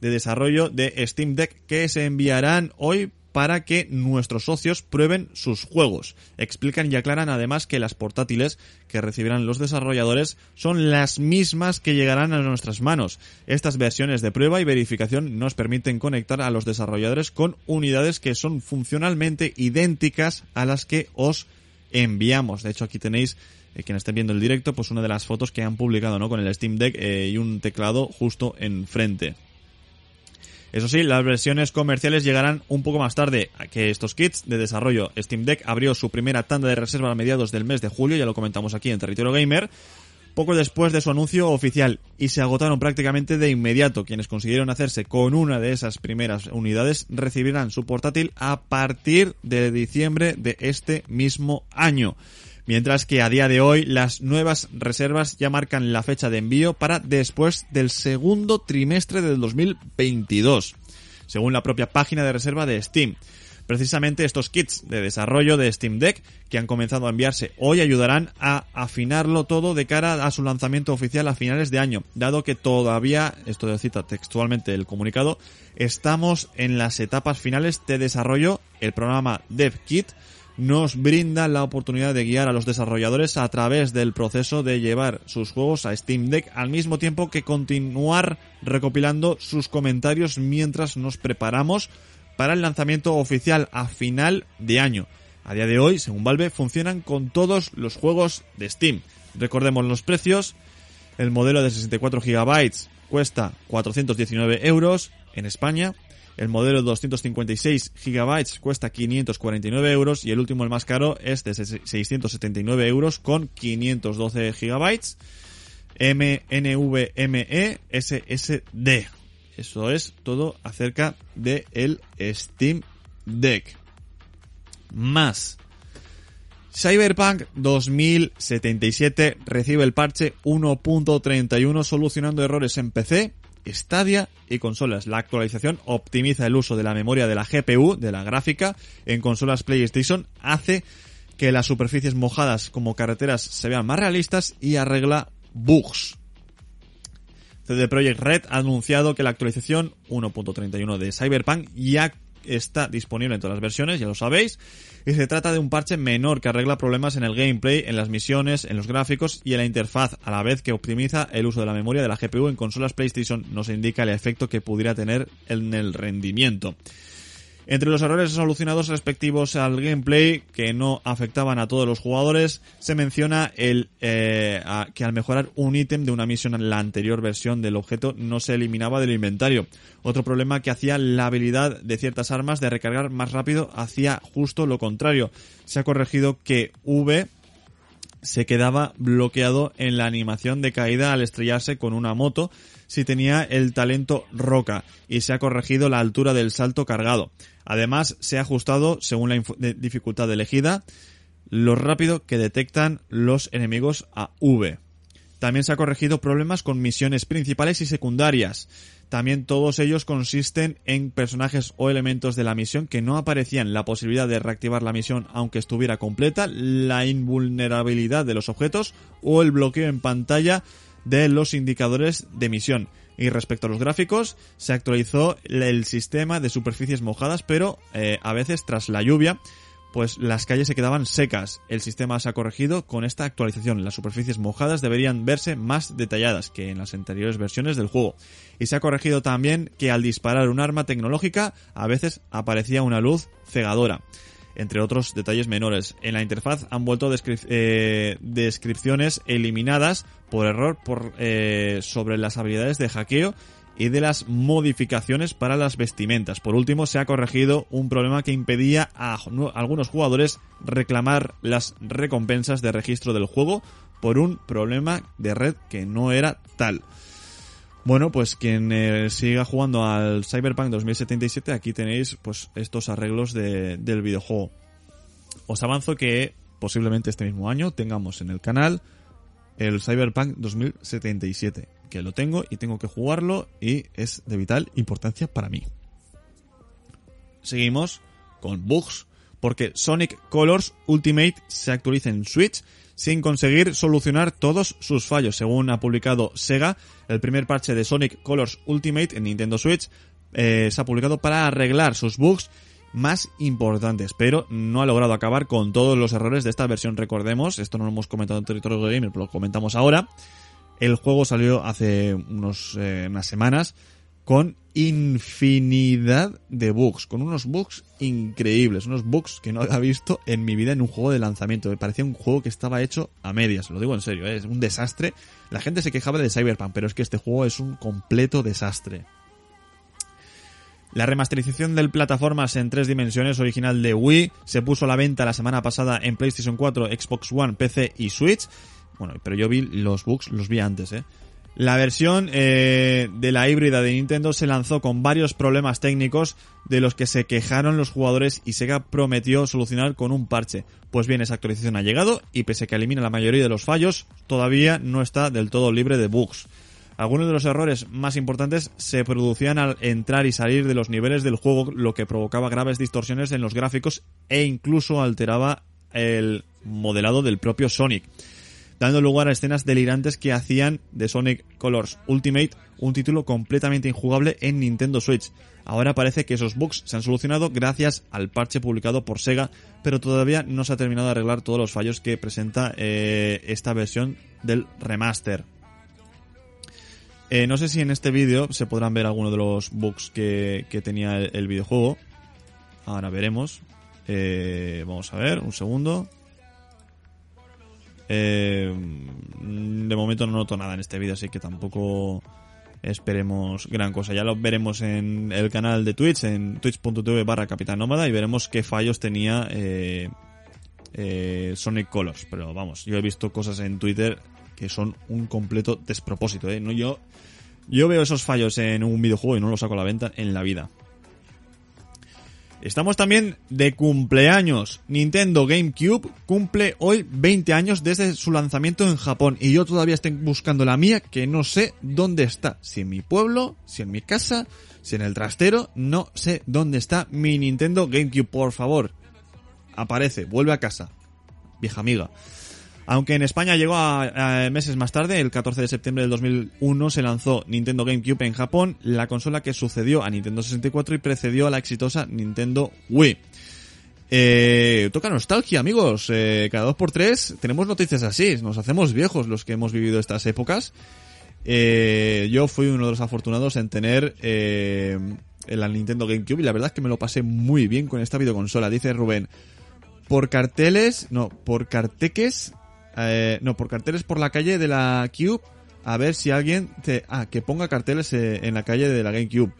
de desarrollo de Steam Deck que se enviarán hoy para que nuestros socios prueben sus juegos. Explican y aclaran además que las portátiles que recibirán los desarrolladores son las mismas que llegarán a nuestras manos. Estas versiones de prueba y verificación nos permiten conectar a los desarrolladores con unidades que son funcionalmente idénticas a las que os enviamos. De hecho, aquí tenéis, eh, quien esté viendo el directo, pues una de las fotos que han publicado, ¿no? Con el Steam Deck eh, y un teclado justo enfrente. Eso sí, las versiones comerciales llegarán un poco más tarde que estos kits de desarrollo. Steam Deck abrió su primera tanda de reserva a mediados del mes de julio, ya lo comentamos aquí en Territorio Gamer, poco después de su anuncio oficial y se agotaron prácticamente de inmediato. Quienes consiguieron hacerse con una de esas primeras unidades recibirán su portátil a partir de diciembre de este mismo año. Mientras que a día de hoy las nuevas reservas ya marcan la fecha de envío para después del segundo trimestre del 2022, según la propia página de reserva de Steam. Precisamente estos kits de desarrollo de Steam Deck que han comenzado a enviarse hoy ayudarán a afinarlo todo de cara a su lanzamiento oficial a finales de año, dado que todavía, esto cita textualmente el comunicado, estamos en las etapas finales de desarrollo, el programa DevKit nos brinda la oportunidad de guiar a los desarrolladores a través del proceso de llevar sus juegos a Steam Deck al mismo tiempo que continuar recopilando sus comentarios mientras nos preparamos para el lanzamiento oficial a final de año. A día de hoy, según Valve, funcionan con todos los juegos de Steam. Recordemos los precios. El modelo de 64 GB cuesta 419 euros en España. El modelo de 256 GB cuesta 549 euros y el último, el más caro, es de 679 euros con 512 GB. MNVMe SSD. Eso es todo acerca de el Steam Deck. Más. Cyberpunk 2077 recibe el parche 1.31 solucionando errores en PC, Stadia y consolas. La actualización optimiza el uso de la memoria de la GPU, de la gráfica, en consolas PlayStation, hace que las superficies mojadas como carreteras se vean más realistas y arregla bugs. CD Projekt Red ha anunciado que la actualización 1.31 de Cyberpunk ya está disponible en todas las versiones, ya lo sabéis, y se trata de un parche menor que arregla problemas en el gameplay, en las misiones, en los gráficos y en la interfaz, a la vez que optimiza el uso de la memoria de la GPU en consolas PlayStation, nos indica el efecto que pudiera tener en el rendimiento. Entre los errores solucionados respectivos al gameplay que no afectaban a todos los jugadores, se menciona el eh, que al mejorar un ítem de una misión en la anterior versión del objeto no se eliminaba del inventario. Otro problema que hacía la habilidad de ciertas armas de recargar más rápido hacía justo lo contrario. Se ha corregido que V se quedaba bloqueado en la animación de caída al estrellarse con una moto si tenía el talento roca y se ha corregido la altura del salto cargado. Además, se ha ajustado, según la dificultad elegida, lo rápido que detectan los enemigos a V. También se ha corregido problemas con misiones principales y secundarias. También todos ellos consisten en personajes o elementos de la misión que no aparecían, la posibilidad de reactivar la misión aunque estuviera completa, la invulnerabilidad de los objetos o el bloqueo en pantalla de los indicadores de misión. Y respecto a los gráficos, se actualizó el sistema de superficies mojadas, pero eh, a veces tras la lluvia, pues las calles se quedaban secas. El sistema se ha corregido con esta actualización. Las superficies mojadas deberían verse más detalladas que en las anteriores versiones del juego. Y se ha corregido también que al disparar un arma tecnológica a veces aparecía una luz cegadora. Entre otros detalles menores. En la interfaz han vuelto eh, descripciones eliminadas por error por, eh, sobre las habilidades de hackeo y de las modificaciones para las vestimentas. Por último, se ha corregido un problema que impedía a algunos jugadores reclamar las recompensas de registro del juego por un problema de red que no era tal. Bueno, pues quien eh, siga jugando al Cyberpunk 2077, aquí tenéis pues estos arreglos de- del videojuego. Os avanzo que posiblemente este mismo año tengamos en el canal el Cyberpunk 2077, que lo tengo y tengo que jugarlo y es de vital importancia para mí. Seguimos con bugs, porque Sonic Colors Ultimate se actualiza en Switch sin conseguir solucionar todos sus fallos. Según ha publicado Sega, el primer parche de Sonic Colors Ultimate en Nintendo Switch eh, se ha publicado para arreglar sus bugs más importantes, pero no ha logrado acabar con todos los errores de esta versión. Recordemos, esto no lo hemos comentado en Territorio Gamer, pero lo comentamos ahora. El juego salió hace unos, eh, unas semanas con infinidad de bugs, con unos bugs increíbles, unos bugs que no había visto en mi vida en un juego de lanzamiento. Me parecía un juego que estaba hecho a medias, lo digo en serio, ¿eh? es un desastre. La gente se quejaba de Cyberpunk, pero es que este juego es un completo desastre. La remasterización del plataformas en tres dimensiones original de Wii se puso a la venta la semana pasada en PlayStation 4, Xbox One, PC y Switch. Bueno, pero yo vi los bugs, los vi antes, ¿eh? La versión eh, de la híbrida de Nintendo se lanzó con varios problemas técnicos de los que se quejaron los jugadores y Sega prometió solucionar con un parche. Pues bien, esa actualización ha llegado y pese a que elimina la mayoría de los fallos, todavía no está del todo libre de bugs. Algunos de los errores más importantes se producían al entrar y salir de los niveles del juego, lo que provocaba graves distorsiones en los gráficos e incluso alteraba el modelado del propio Sonic dando lugar a escenas delirantes que hacían de Sonic Colors Ultimate un título completamente injugable en Nintendo Switch. Ahora parece que esos bugs se han solucionado gracias al parche publicado por Sega, pero todavía no se ha terminado de arreglar todos los fallos que presenta eh, esta versión del remaster. Eh, no sé si en este vídeo se podrán ver algunos de los bugs que, tenía el, el, videojuego. Ahora veremos. Eh, vamos a ver, un segundo. Eh, de momento no noto nada en este vídeo, así que tampoco esperemos gran cosa. Ya lo veremos en el canal de Twitch, en twitch.tv barra Capitán Nómada, y veremos qué fallos tenía eh, eh, Sonic Colors. Pero vamos, yo he visto cosas en Twitter que son un completo despropósito. ¿eh? No, yo, yo veo esos fallos en un videojuego y no los saco a la venta en la vida. Estamos también de cumpleaños. Nintendo GameCube cumple hoy 20 años desde su lanzamiento en Japón y yo todavía estoy buscando la mía que no sé dónde está. Si en mi pueblo, si en mi casa, si en el trastero, no sé dónde está mi Nintendo GameCube. Por favor, aparece, vuelve a casa. Vieja amiga. Aunque en España llegó a, a, meses más tarde, el 14 de septiembre del 2001 se lanzó Nintendo GameCube en Japón, la consola que sucedió a Nintendo 64 y precedió a la exitosa Nintendo Wii. Eh, toca nostalgia, amigos. Eh, cada dos por tres tenemos noticias así. Nos hacemos viejos los que hemos vivido estas épocas. Eh, yo fui uno de los afortunados en tener eh, la Nintendo GameCube y la verdad es que me lo pasé muy bien con esta videoconsola. Dice Rubén, por carteles, no, por carteques eh, no, por carteles por la calle de la Cube, a ver si alguien te, ah, que ponga carteles eh, en la calle de la GameCube.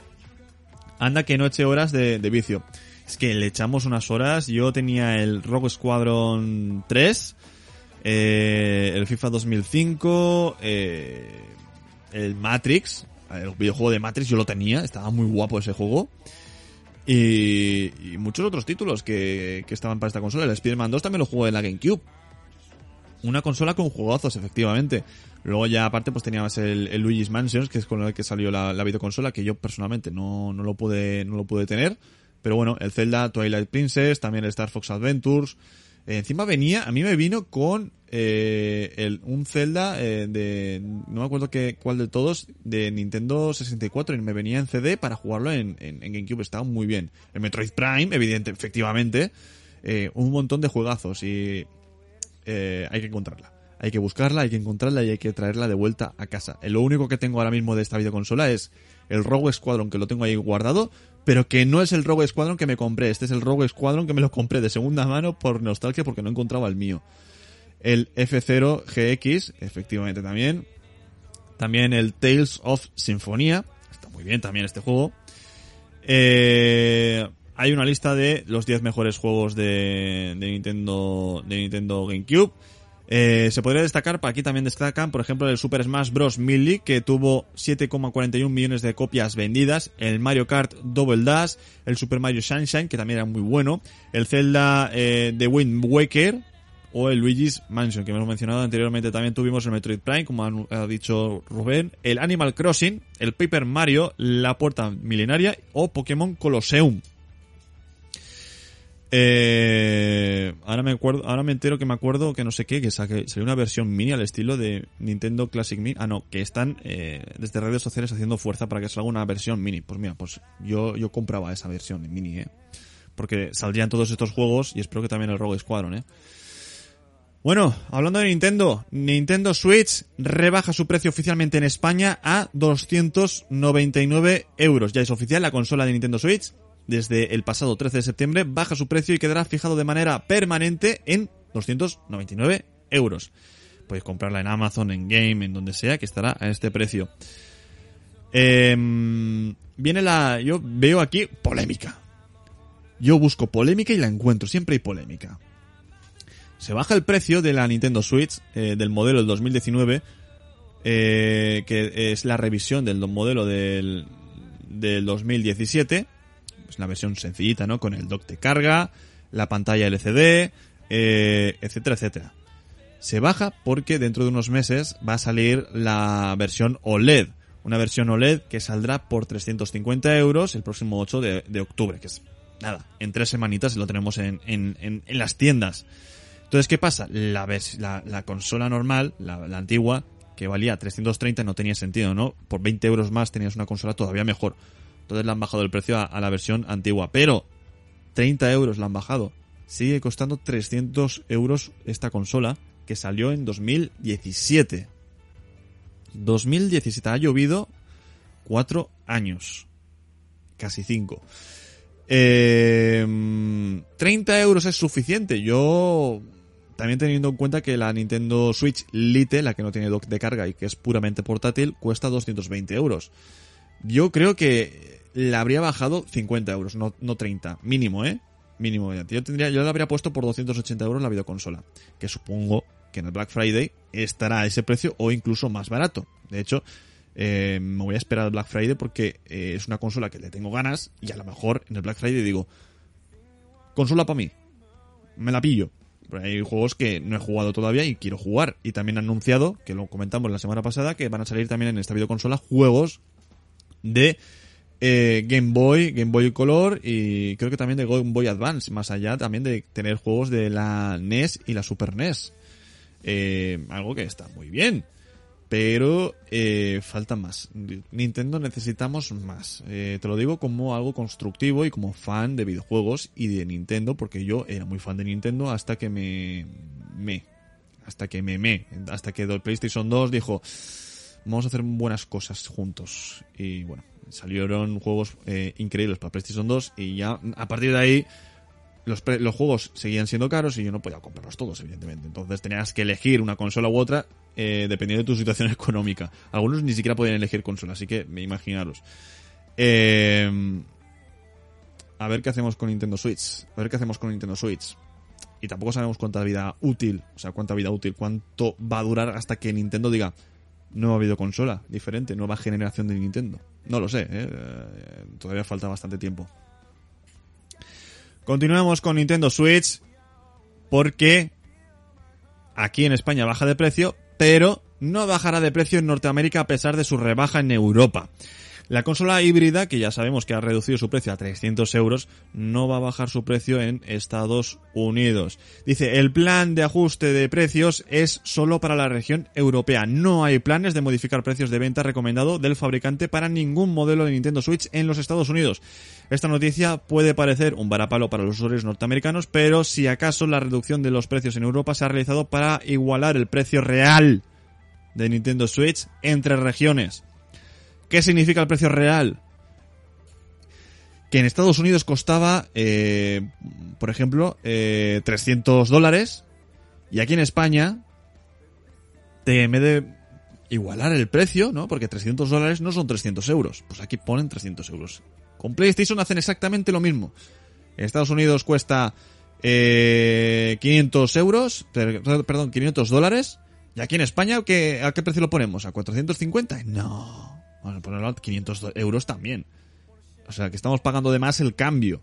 Anda que no eche horas de, de, vicio. Es que le echamos unas horas, yo tenía el Rogue Squadron 3, eh, el FIFA 2005, eh, el Matrix, el videojuego de Matrix yo lo tenía, estaba muy guapo ese juego. Y, y muchos otros títulos que, que estaban para esta consola. El Spider-Man 2 también lo jugué en la GameCube una consola con juegazos, efectivamente. Luego ya aparte pues teníamos el, Luigi's Mansions, que es con el que salió la, la videoconsola, que yo personalmente no, no lo pude, no lo pude tener. Pero bueno, el Zelda Twilight Princess, también el Star Fox Adventures. Eh, encima venía, a mí me vino con eh, el, un Zelda eh, de, no me acuerdo qué, cuál de todos, de Nintendo 64 y me venía en CD para jugarlo en GameCube, estaba muy bien. El Metroid Prime, evidente, efectivamente, eh, un montón de juegazos y eh, hay que encontrarla. Hay que buscarla, hay que encontrarla y hay que traerla de vuelta a casa. Eh, lo único que tengo ahora mismo de esta videoconsola es el Rogue Squadron que lo tengo ahí guardado, pero que no es el Rogue Squadron que me compré. Este es el Rogue Squadron que me lo compré de segunda mano por nostalgia porque no encontraba el mío. El F0 GX, efectivamente también. También el Tales of Symphonia. Está muy bien también este juego. Eh, hay una lista de los 10 mejores juegos de, Nintendo de Nintendo GameCube. Eh, se podría destacar, aquí también destacan, por ejemplo, el Super Smash Bros. Melee, que tuvo 7,41 millones de copias vendidas, el Mario Kart Double Dash, el Super Mario Sunshine, que también era muy bueno, el Zelda eh, de Wind Waker, o el Luigi's Mansion, que hemos mencionado anteriormente. También tuvimos el Metroid Prime, como ha dicho Rubén, el Animal Crossing, el Paper Mario, la Puerta Milenaria o Pokémon Colosseum. Eh, ahora me acuerdo, ahora me entero que me acuerdo que no sé qué, que salió una versión mini al estilo de Nintendo Classic Mini. Ah, no, que están eh, desde redes sociales haciendo fuerza para que salga una versión mini. Pues mira, pues yo, yo compraba esa versión mini, eh. Porque saldrían todos estos juegos y espero que también el Rogue Squadron, eh. Bueno, hablando de Nintendo, Nintendo Switch rebaja su precio oficialmente en España a 299 euros. Ya es oficial la consola de Nintendo Switch desde el pasado 13 de septiembre baja su precio y quedará fijado de manera permanente en 299 euros. Podéis comprarla en Amazon, en Game, en donde sea, que estará a este precio. Eh, viene la... Yo veo aquí polémica. Yo busco polémica y la encuentro. Siempre hay polémica. se baja el precio de la Nintendo Switch eh, del modelo del 2019, eh, que es la revisión del modelo del, del 2017, pues la versión sencillita, ¿no? Con el dock de carga, la pantalla LCD, eh, etcétera, etcétera. Se baja porque dentro de unos meses va a salir la versión OLED. Una versión OLED que saldrá por 350 euros el próximo 8 de, octubre, que es nada, en tres semanitas lo tenemos en, en, en, en las tiendas. Entonces, ¿qué pasa? La, la consola normal, la, la antigua, que valía 330 no tenía sentido, ¿no? Por 20 euros más tenías una consola todavía mejor. Entonces le han bajado el precio a, a la versión antigua. Pero 30 euros la han bajado. Sigue costando 300 euros esta consola que salió en 2017. 2017 ha llovido 4 años. Casi 5. Eh, 30 euros es suficiente. Yo, también teniendo en cuenta que la Nintendo Switch Lite, la que no tiene dock de carga y que es puramente portátil, cuesta 220 euros. Yo creo que la habría bajado 50 euros, no, no 30. Mínimo, ¿eh? Mínimo. Yo, tendría, yo la habría puesto por 280 euros la videoconsola. Que supongo que en el Black Friday estará a ese precio o incluso más barato. De hecho, eh, me voy a esperar al Black Friday porque eh, es una consola que le tengo ganas y a lo mejor en el Black Friday digo, consola para mí, me la pillo. Pero hay juegos que no he jugado todavía y quiero jugar. Y también han anunciado, que lo comentamos la semana pasada, que van a salir también en esta videoconsola juegos de eh, Game Boy, Game Boy Color y creo que también de Game Boy Advance, más allá también de tener juegos de la NES y la Super NES. Eh, algo que está muy bien. Pero eh, falta más. Nintendo necesitamos más. Eh, te lo digo como algo constructivo y como fan de videojuegos y de Nintendo, porque yo era muy fan de Nintendo hasta que me... me hasta que me me. Hasta que PlayStation 2 dijo, vamos a hacer buenas cosas juntos. Y bueno, salieron juegos eh, increíbles para PlayStation 2 y ya a partir de ahí los, los juegos seguían siendo caros y yo no podía comprarlos todos, evidentemente. Entonces tenías que elegir una consola u otra eh, dependiendo de tu situación económica. Algunos ni siquiera podían elegir consola, así que me imaginaros. Eh, a ver qué hacemos con Nintendo Switch. A ver qué hacemos con Nintendo Switch. Y tampoco sabemos cuánta vida útil, o sea, cuánta vida útil, cuánto va a durar hasta que Nintendo diga nueva videoconsola, diferente, nueva generación de Nintendo. No lo sé, ¿eh? Eh, todavía falta bastante tiempo. Continuamos con Nintendo Switch porque aquí en España baja de precio, pero no bajará de precio en Norteamérica a pesar de su rebaja en Europa. La consola híbrida, que ya sabemos que ha reducido su precio a 300 euros, no va a bajar su precio en Estados Unidos. Dice, el plan de ajuste de precios es solo para la región europea. No hay planes de modificar precios de venta recomendado del fabricante para ningún modelo de Nintendo Switch en los Estados Unidos. Esta noticia puede parecer un varapalo para los usuarios norteamericanos, pero si acaso la reducción de los precios en Europa se ha realizado para igualar el precio real de Nintendo Switch entre regiones. ¿Qué significa el precio real? Que en Estados Unidos costaba, eh, por ejemplo, eh, 300 dólares y aquí en España, te, en vez de igualar el precio, ¿no? Porque 300 dólares no son 300 euros. Pues aquí ponen 300 euros. Con PlayStation hacen exactamente lo mismo. En Estados Unidos cuesta eh, 500 euros, per- perdón, 500 dólares. Y aquí en España, ¿qué, ¿a qué precio lo ponemos? ¿A 450? No. Vamos a ponerlo a 500 do- euros también. O sea, que estamos pagando de más el cambio.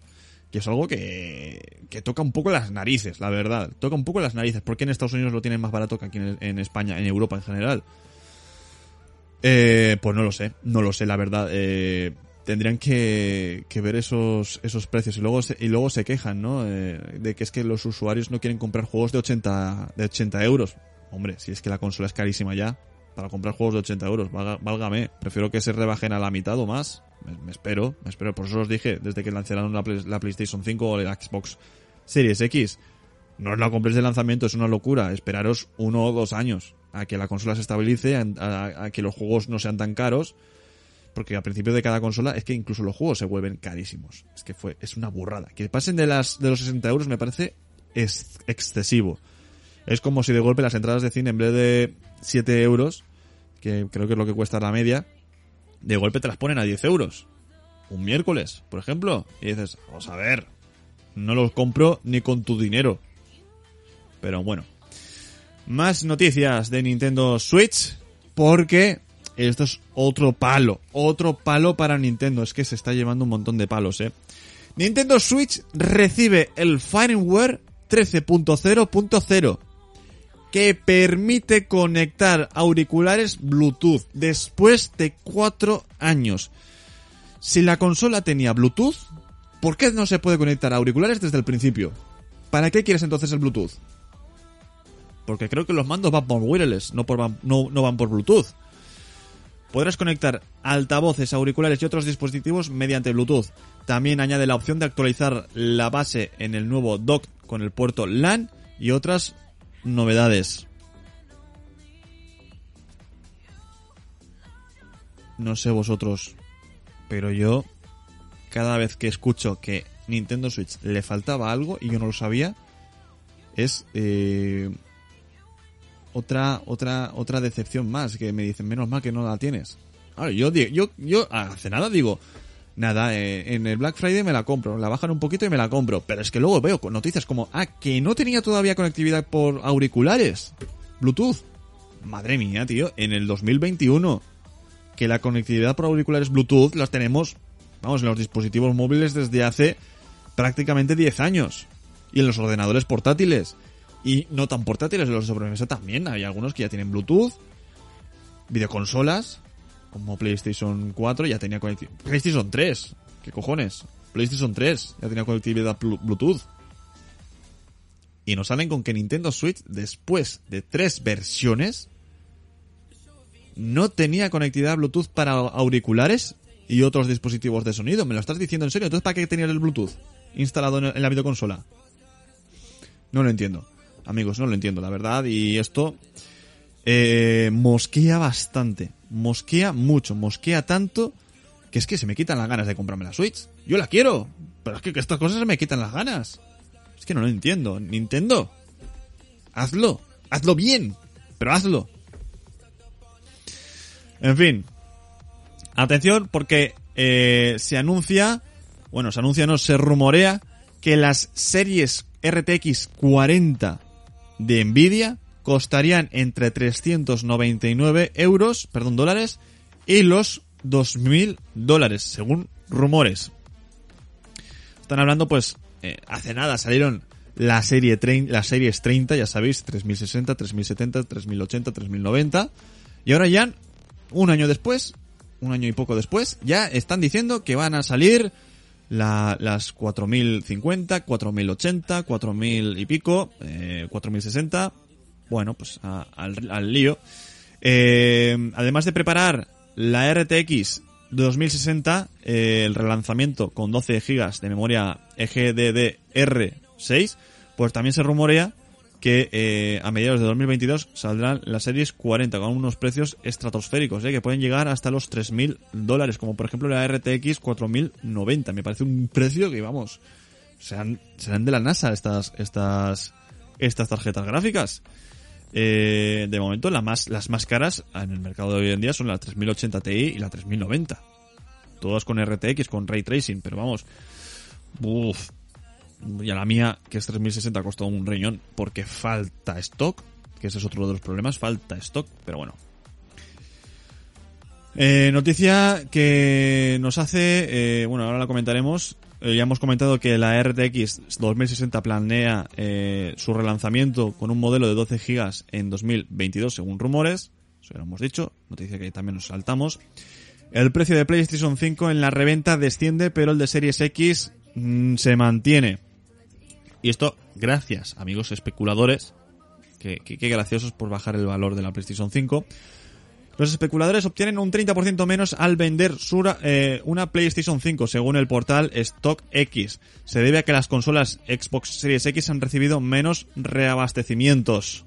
Que es algo que, que toca un poco las narices, la verdad. Toca un poco las narices. ¿Por qué en Estados Unidos lo tienen más barato que aquí en, en España, en Europa en general? Eh, pues no lo sé, no lo sé, la verdad. Eh, tendrían que, que ver esos, esos precios y luego se, y luego se quejan, ¿no? Eh, de que es que los usuarios no quieren comprar juegos de 80, de 80 euros. Hombre, si es que la consola es carísima ya, para comprar juegos de 80 euros, válgame. Prefiero que se rebajen a la mitad o más. Me, espero, me espero. Por eso os dije, desde que lanzaron la, la PlayStation 5 o la Xbox Series X, no os la compréis de lanzamiento, es una locura. Esperaros uno o dos años a que la consola se estabilice, a, que los juegos no sean tan caros. Porque al principio de cada consola es que incluso los juegos se vuelven carísimos. Es que fue, es una burrada. Que pasen de las, de los 60 euros me parece es excesivo. Es como si de golpe las entradas de cine en vez de 7 euros, que creo que es lo que cuesta la media, de golpe te las ponen a 10 euros. Un miércoles, por ejemplo. Y dices, vamos a ver, no los compro ni con tu dinero. Pero bueno. Más noticias de Nintendo Switch, porque esto es otro palo, otro palo para Nintendo, es que se está llevando un montón de palos, eh. Nintendo Switch recibe el firmware 13.0.0 que permite conectar auriculares Bluetooth después de cuatro años. Si la consola tenía Bluetooth, ¿por qué no se puede conectar auriculares desde el principio? ¿Para qué quieres entonces el Bluetooth? Porque creo que los mandos van por wireless, no, no van por Bluetooth. Podrás conectar altavoces, auriculares y otros dispositivos mediante Bluetooth. También añade la opción de actualizar la base en el nuevo dock con el puerto LAN y otras novedades. No sé vosotros, pero yo cada vez que escucho que Nintendo Switch le faltaba algo y yo no lo sabía, es eh, otra otra otra decepción más que me dicen menos mal que no la tienes. Claro, yo yo yo hace nada digo nada eh, en el Black Friday me la compro, la bajan un poquito y me la compro, pero es que luego veo noticias como ah que no tenía todavía conectividad por auriculares, Bluetooth. Madre mía, tío, en el 2021 que la conectividad por auriculares Bluetooth las tenemos vamos en los dispositivos móviles desde hace prácticamente 10 años y en los ordenadores portátiles y no tan portátiles, en los de sobremesa también. Hay algunos que ya tienen Bluetooth, videoconsolas, como PlayStation 4 ya tenía conectividad. PlayStation 3, ¿qué cojones? PlayStation 3 ya tenía conectividad Blu- Bluetooth. Y nos salen con que Nintendo Switch, después de tres versiones, no tenía conectividad Bluetooth para auriculares y otros dispositivos de sonido. ¿Me lo estás diciendo en serio? Entonces, ¿para qué tenías el Bluetooth instalado en la videoconsola? No lo entiendo. Amigos, no lo entiendo, la verdad. Y esto eh, mosquea bastante. Mosquea mucho. Mosquea tanto que es que se me quitan las ganas de comprarme la Switch. Yo la quiero. Pero es que, estas cosas se me quitan las ganas. Es que no lo entiendo. Nintendo. Hazlo. Hazlo bien. Pero hazlo. En fin. Atención porque eh, se anuncia, bueno, se anuncia, no, se rumorea que las series RTX 40 de Nvidia costarían entre 399 euros, perdón, dólares, y los 2000 dólares, según rumores. Están hablando, pues, eh, hace nada salieron la serie las series 30, ya sabéis, 3060, 3070, 3080, 3090, y ahora ya, un año después, un año y poco después, ya están diciendo que van a salir la- las 4050, 4080, 4000 y pico, eh, 4060. Bueno, pues a- al, lío. Eh, además de preparar la RTX 2060, eh, el relanzamiento con 12 GB de memoria E GDDR6, pues también se rumorea que eh, a mediados de 2022 saldrán las series 40 con unos precios estratosféricos, eh, que pueden llegar hasta los 3.000 dólares, como por ejemplo la RTX 4090. Me parece un precio que, vamos, serán, serán de la NASA estas, estas, estas tarjetas gráficas. Eh, de momento las más caras en el mercado de hoy en día son la 3080 Ti y la 3090. Todas con RTX, con Ray Tracing, pero vamos, uff, y a la mía, que es 3060, ha costado un riñón porque falta stock, que ese es otro de los problemas, falta stock, pero bueno. Eh, noticia que nos hace, eh, bueno, ahora la comentaremos. Eh, ya hemos comentado que la RTX 2060 planea eh, su relanzamiento con un modelo de 12 GB en 2022, según rumores. Eso ya lo hemos dicho. Noticia que también nos saltamos. El precio de PlayStation 5 en la reventa desciende, pero el de Series X mm, se mantiene. Y esto, gracias, amigos especuladores, que, que, que graciosos por bajar el valor de la PlayStation 5. Los especuladores obtienen un 30% menos al vender eh, una PlayStation 5, según el portal StockX. Se debe a que las consolas Xbox Series X han recibido menos reabastecimientos.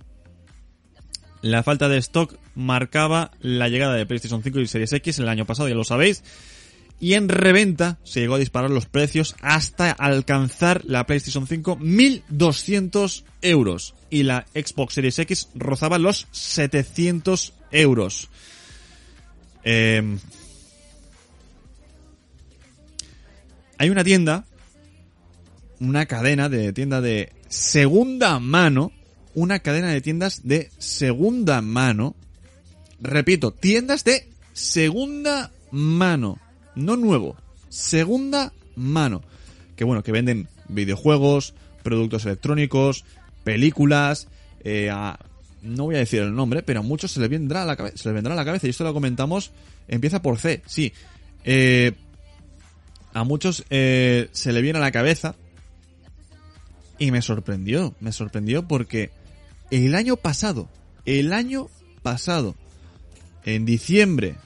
La falta de stock marcaba la llegada de PlayStation 5 y Series X el año pasado, ya lo sabéis. Y en reventa se llegó a disparar los precios hasta alcanzar la PlayStation 5 1200 euros. Y la Xbox Series X rozaba los 700 euros. Eh, hay una tienda, una cadena de tienda de segunda mano, una cadena de tiendas de segunda mano. Repito, tiendas de segunda mano. No nuevo, segunda mano. Que bueno, que venden videojuegos, productos electrónicos, películas, eh, no voy a decir el nombre, pero a muchos se les vendrá a la cabeza, se vendrá a la cabeza y esto lo comentamos, empieza por C, sí. Eh, a muchos eh, se le viene a la cabeza y me sorprendió, me sorprendió porque el año pasado, el año pasado, en diciembre,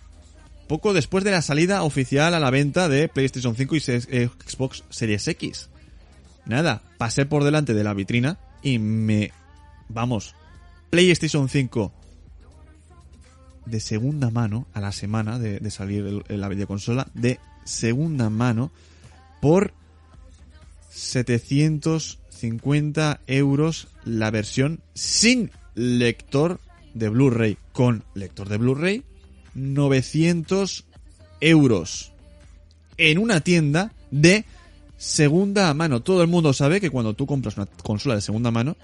poco después de la salida oficial a la venta de PlayStation 5 y eh, Xbox Series X. Nada, pasé por delante de la vitrina y me... Vamos, PlayStation 5 de segunda mano a la semana de, salir la videoconsola de segunda mano por 750 euros la versión sin lector de Blu-ray. Con lector de Blu-ray, 900 euros. En una tienda de segunda mano. Todo el mundo sabe que cuando tú compras una consola de segunda mano,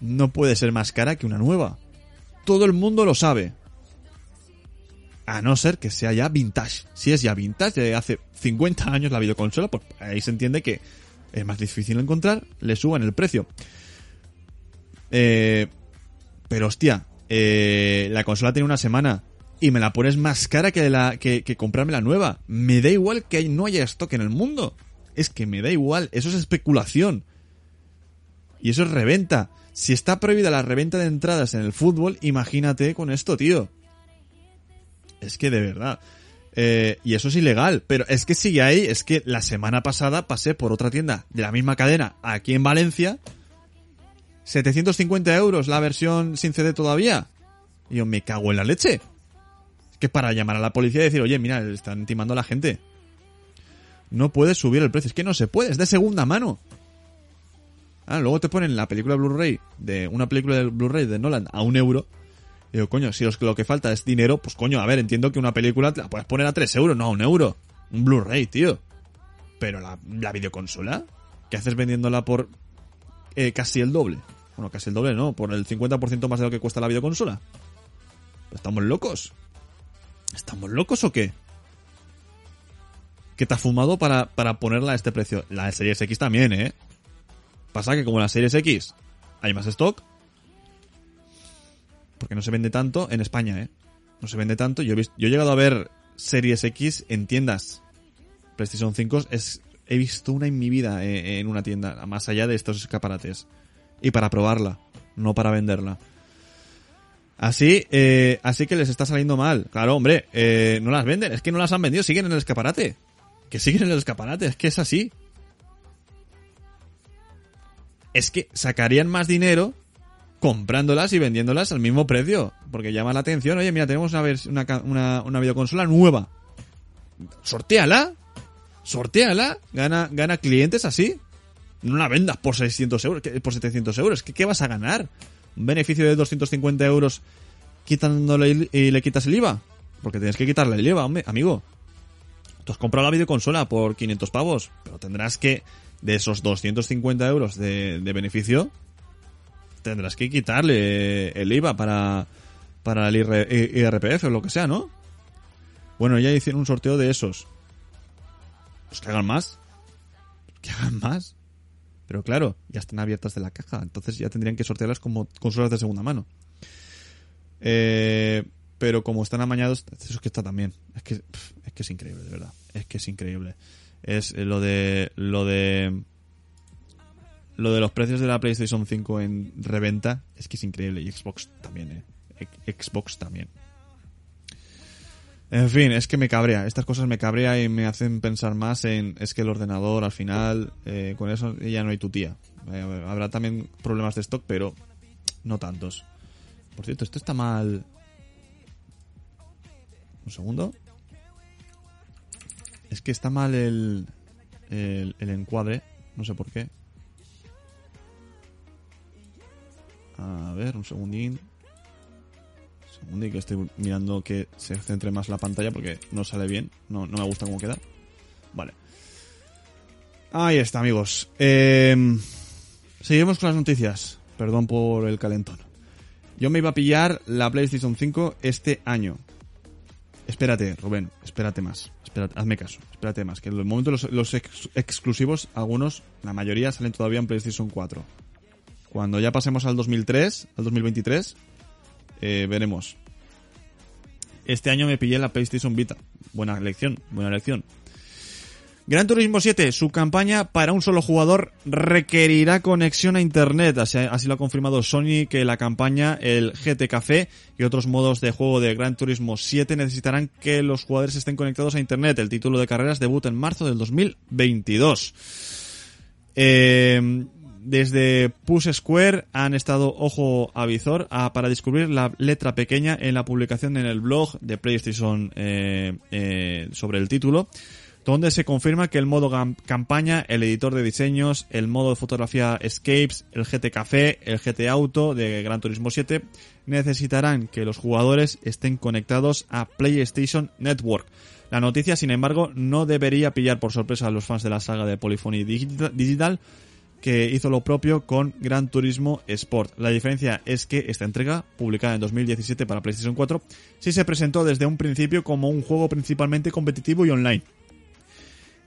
no puede ser más cara que una nueva. Todo el mundo lo sabe. A no ser que sea ya vintage. Si es ya vintage, hace 50 años la videoconsola, pues ahí se entiende que es más difícil encontrar, le suban el precio. Eh, pero hostia, eh, la consola tiene una semana y me la pones más cara que, la, que, comprarme la nueva. Me da igual que no haya stock en el mundo. Es que me da igual, eso es especulación. Y eso es reventa. Si está prohibida la reventa de entradas en el fútbol, imagínate con esto, tío. Es que de verdad. Eh, y eso es ilegal, pero es que sigue ahí. Es que la semana pasada pasé por otra tienda de la misma cadena aquí en Valencia. 750 euros la versión sin CD todavía. Y yo me cago en la leche. Que para llamar a la policía y decir, oye, mira, están timando a la gente. No puedes subir el precio. Es que no se puede, es de segunda mano. Ah, luego te ponen la película Blu-ray de una película de Blu-ray de Nolan a un euro. Y digo, coño, si lo que falta es dinero, pues coño, a ver, entiendo que una película te la puedes poner a 3 euros, no a un euro. Un Blu-ray, tío. Pero la, la videoconsola, ¿qué haces vendiéndola por eh, casi el doble? Bueno, casi el doble, no, por el 50% más de lo que cuesta la videoconsola. ¿Estamos locos? ¿Estamos locos o qué? ¿Qué te ha fumado para, para ponerla a este precio? La de Series X también, ¿eh? Pasa que como la Series X hay más stock, porque no se vende tanto en España, ¿eh? No se vende tanto. Yo he, visto- yo he llegado a ver Series X en tiendas. PlayStation 5 es, he visto una en mi vida eh, en una tienda, más allá de estos escaparates. Y para probarla, no para venderla. Así, eh, así que les está saliendo mal. Claro, hombre, eh, no las venden, es que no las han vendido, siguen en el escaparate. Que siguen en el escaparate, es que es así. Es que sacarían más dinero comprándolas y vendiéndolas al mismo precio. Porque llama la atención, oye, mira, tenemos una, una, una, una videoconsola nueva. Sortéala. Sortéala. Gana, gana clientes así. No la vendas por 600 euros, por 700 euros. ¿Qué, ¿Qué vas a ganar? ¿Un beneficio de 250 euros quitándole y le quitas el IVA? Porque tienes que quitarle el IVA, hombre, amigo. Tú has comprado la videoconsola por 500 pavos, pero tendrás que, de esos 250 euros de, beneficio, tendrás que quitarle el IVA para, para el IR- IRPF o lo que sea, ¿no? Bueno, ya hicieron un sorteo de esos. Pues que hagan más. Que hagan más. Pero claro, ya están abiertas de la caja, entonces ya tendrían que sortearlas como consolas de segunda mano. Eh, pero como están amañados, eso es que está también. Es que, es que es increíble, de verdad. Es que es increíble. Es eh, lo de, lo de, lo de los precios de la PlayStation 5 en reventa, es que es increíble. Y Xbox también, eh. Xbox también. En fin, es que me cabrea. Estas cosas me cabrea y me hacen pensar más en es que el ordenador al final, eh, con eso ya no hay tu tía. Eh, habrá también problemas de stock, pero no tantos. Por cierto, esto está mal. Un segundo. Es que está mal el, el, el encuadre. No sé por qué. A ver, un segundín. Un segundín que estoy mirando que se centre más la pantalla porque no sale bien. No, no me gusta cómo queda. Vale. Ahí está, amigos. Eh, seguimos con las noticias. Perdón por el calentón. Yo me iba a pillar la PlayStation 5 este año. Espérate, Rubén, espérate más. Espérate, hazme caso, espérate más. Que en el momento los, los ex- exclusivos, algunos, la mayoría salen todavía en PlayStation 4. Cuando ya pasemos al 2003, al 2023, eh, veremos. Este año me pillé la PlayStation Vita. Buena elección, buena elección. Gran Turismo 7, su campaña para un solo jugador requerirá conexión a internet. Así, así lo ha confirmado Sony que la campaña, el GT Café y otros modos de juego de Gran Turismo 7 necesitarán que los jugadores estén conectados a internet. El título de carreras debuta en marzo del 2022. Eh, desde Push Square han estado ojo a visor para descubrir la letra pequeña en la publicación en el blog de PlayStation eh, eh, sobre el título, donde se confirma que el modo campaña, el editor de diseños, el modo de fotografía Escapes, el GT Café, el GT Auto de Gran Turismo 7 necesitarán que los jugadores estén conectados a PlayStation Network. La noticia, sin embargo, no debería pillar por sorpresa a los fans de la saga de Polyphony Digita- Digital, que hizo lo propio con Gran Turismo Sport. La diferencia es que esta entrega, publicada en 2017 para PlayStation 4, sí se presentó desde un principio como un juego principalmente competitivo y online.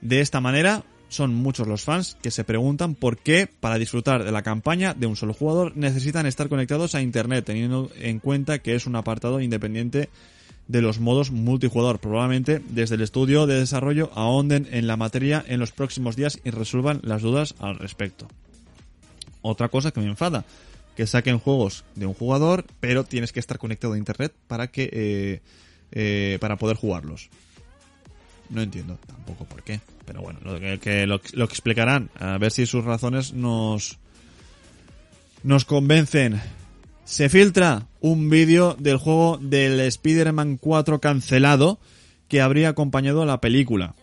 De esta manera, son muchos los fans que se preguntan por qué, para disfrutar de la campaña de un solo jugador, necesitan estar conectados a Internet, teniendo en cuenta que es un apartado independiente de los modos multijugador. Probablemente desde el estudio de desarrollo ahonden en la materia en los próximos días y resuelvan las dudas al respecto. Otra cosa que me enfada, que saquen juegos de un jugador, pero tienes que estar conectado a internet para que eh, eh, para poder jugarlos. No entiendo tampoco por qué, pero bueno, lo que, que lo, lo explicarán, a ver si sus razones nos nos convencen. Se filtra un vídeo del juego del Spider-Man 4 cancelado que habría acompañado a la película.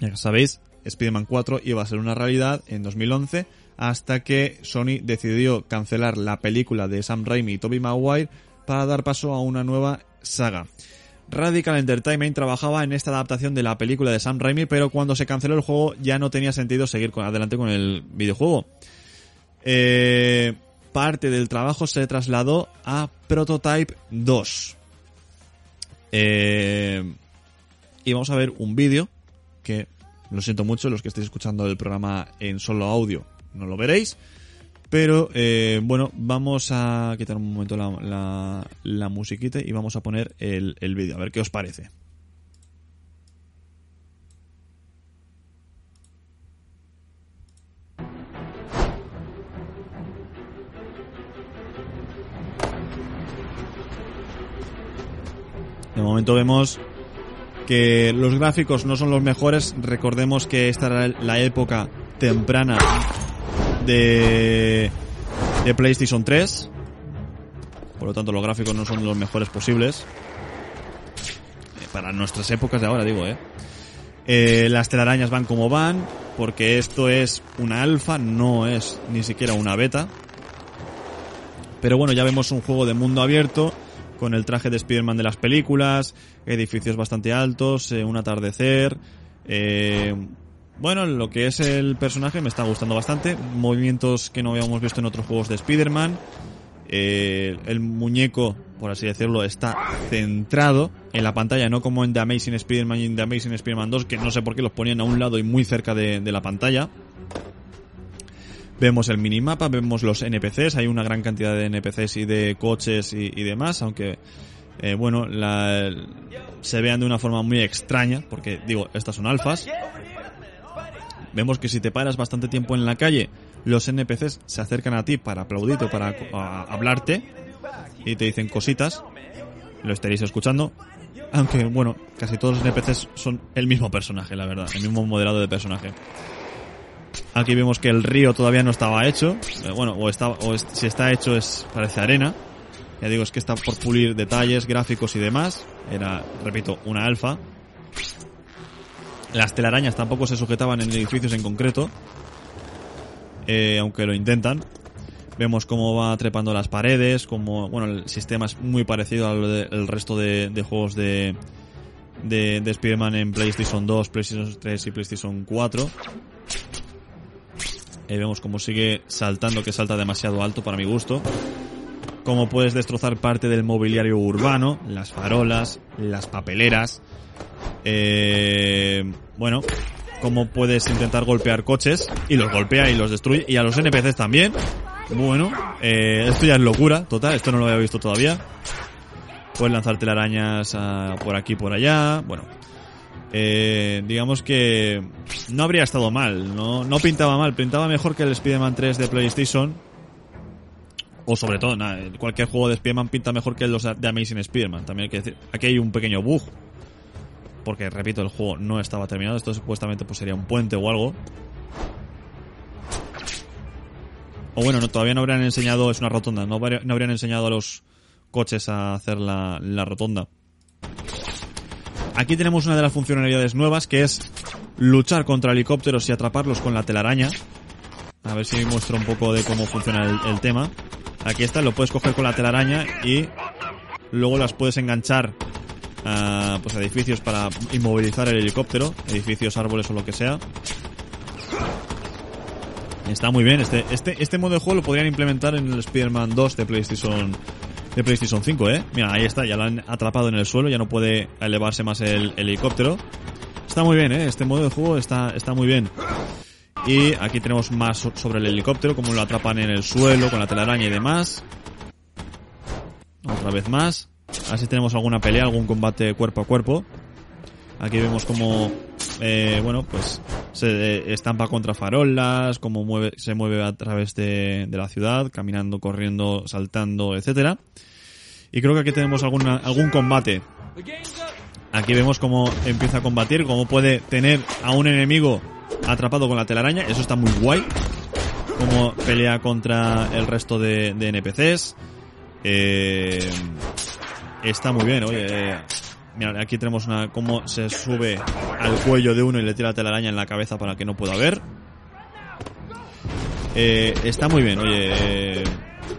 Ya sabéis, Spider-Man 4 iba a ser una realidad en 2011 hasta que Sony decidió cancelar la película de Sam Raimi y Tobey Maguire para dar paso a una nueva saga. Radical Entertainment trabajaba en esta adaptación de la película de Sam Raimi, pero cuando se canceló el juego ya no tenía sentido seguir con- adelante con el videojuego. Eh, parte del trabajo se trasladó a Prototype 2. Eh, y vamos a ver un vídeo que, lo siento mucho, los que estéis escuchando el programa en solo audio no lo veréis. Pero eh, bueno, vamos a quitar un momento la, musiquita y vamos a poner el, el vídeo, a ver qué os parece. Momento vemos que los gráficos no son los mejores. Recordemos que esta era la época temprana de, de PlayStation 3. Por lo tanto, los gráficos no son los mejores posibles. Eh, Para nuestras épocas de ahora, digo, ¿eh? Eh, las telarañas van como van, porque esto es una alfa, no es ni siquiera una beta. Pero bueno, ya vemos un juego de mundo abierto, con el traje de Spider-Man de las películas, edificios bastante altos, eh, un atardecer. eh, bueno, lo que es el personaje me está gustando bastante. Movimientos que no habíamos visto en otros juegos de Spider-Man. Eh, el muñeco, por así decirlo, está centrado en la pantalla, no como en The Amazing Spider-Man y en The Amazing Spider-Man 2, que no sé por qué los ponían a un lado y muy cerca de, de la pantalla. Vemos el minimapa, vemos los NPCs, hay una gran cantidad de NPCs y de coches y, y demás, aunque, eh, bueno, la- se vean de una forma muy extraña, porque, digo, estas son alfas. Vemos que si te paras bastante tiempo en la calle, los NPCs se acercan a ti para aplaudirte para a- hablarte y te dicen cositas. Lo estaréis escuchando. Aunque, bueno, casi todos los NPCs son el mismo personaje, la verdad, el mismo modelado de personaje. Aquí vemos que el río todavía no estaba hecho. Eh, bueno, o, está, o si está hecho es parece arena. Ya digo, es que está por pulir detalles, gráficos y demás. Era, repito, una alfa. Las telarañas tampoco se sujetaban en edificios en concreto. Eh, aunque lo intentan. Vemos cómo va trepando las paredes, como bueno, el sistema es muy parecido al del resto de, de juegos de, de, de Spider-Man en PlayStation 2, PlayStation 3 y PlayStation 4. Eh, vemos cómo sigue saltando, que salta demasiado alto para mi gusto. Cómo puedes destrozar parte del mobiliario urbano, las farolas, las papeleras. Eh, bueno, cómo puedes intentar golpear coches y los golpea y los destruye. Y a los NPCs también. Bueno, eh, esto ya es locura, total, esto no lo había visto todavía. Puedes lanzar telarañas ah, por aquí por allá. Bueno, eh, digamos que no habría estado mal, no, no pintaba mal, pintaba mejor que el Spider-Man 3 de PlayStation. O sobre todo, nada, cualquier juego de Spider-Man pinta mejor que los de Amazing Spider-Man. También hay que decir, aquí hay un pequeño bug. Porque, repito, el juego no estaba terminado. Esto supuestamente pues sería un puente o algo. O bueno, no, todavía no habrían enseñado, es una rotonda, no habrían enseñado a los coches a hacer la, la rotonda. Aquí tenemos una de las funcionalidades nuevas que es luchar contra helicópteros y atraparlos con la telaraña. A ver si muestro un poco de cómo funciona el, tema. Aquí está, lo puedes coger con la telaraña y luego las puedes enganchar a pues, a edificios para inmovilizar el helicóptero, edificios, árboles o lo que sea. Está muy bien, este, este, este modo de juego lo podrían implementar en el Spider-Man 2 de PlayStation de PlayStation 5, ¿eh? Mira, ahí está, ya lo han atrapado en el suelo, ya no puede elevarse más el, el helicóptero. Está muy bien, ¿eh? Este modo de juego está, está muy bien. Y aquí tenemos más so- sobre el helicóptero, como lo atrapan en el suelo, con la telaraña y demás. Otra vez más. A ver si tenemos alguna pelea, algún combate cuerpo a cuerpo. Aquí vemos como, eh, bueno, pues se estampa contra farolas, cómo mueve, se mueve a través de, de la ciudad, caminando, corriendo, saltando, etcétera. Y creo que aquí tenemos alguna, algún combate. Aquí vemos cómo empieza a combatir, cómo puede tener a un enemigo atrapado con la telaraña. Eso está muy guay. Cómo pelea contra el resto de, de NPCs. Eh, está muy bien, oye. eh, Mira, aquí tenemos una cómo se sube al cuello de uno y le tira la telaraña en la cabeza para que no pueda ver. Eh, está muy bien, oye. eh,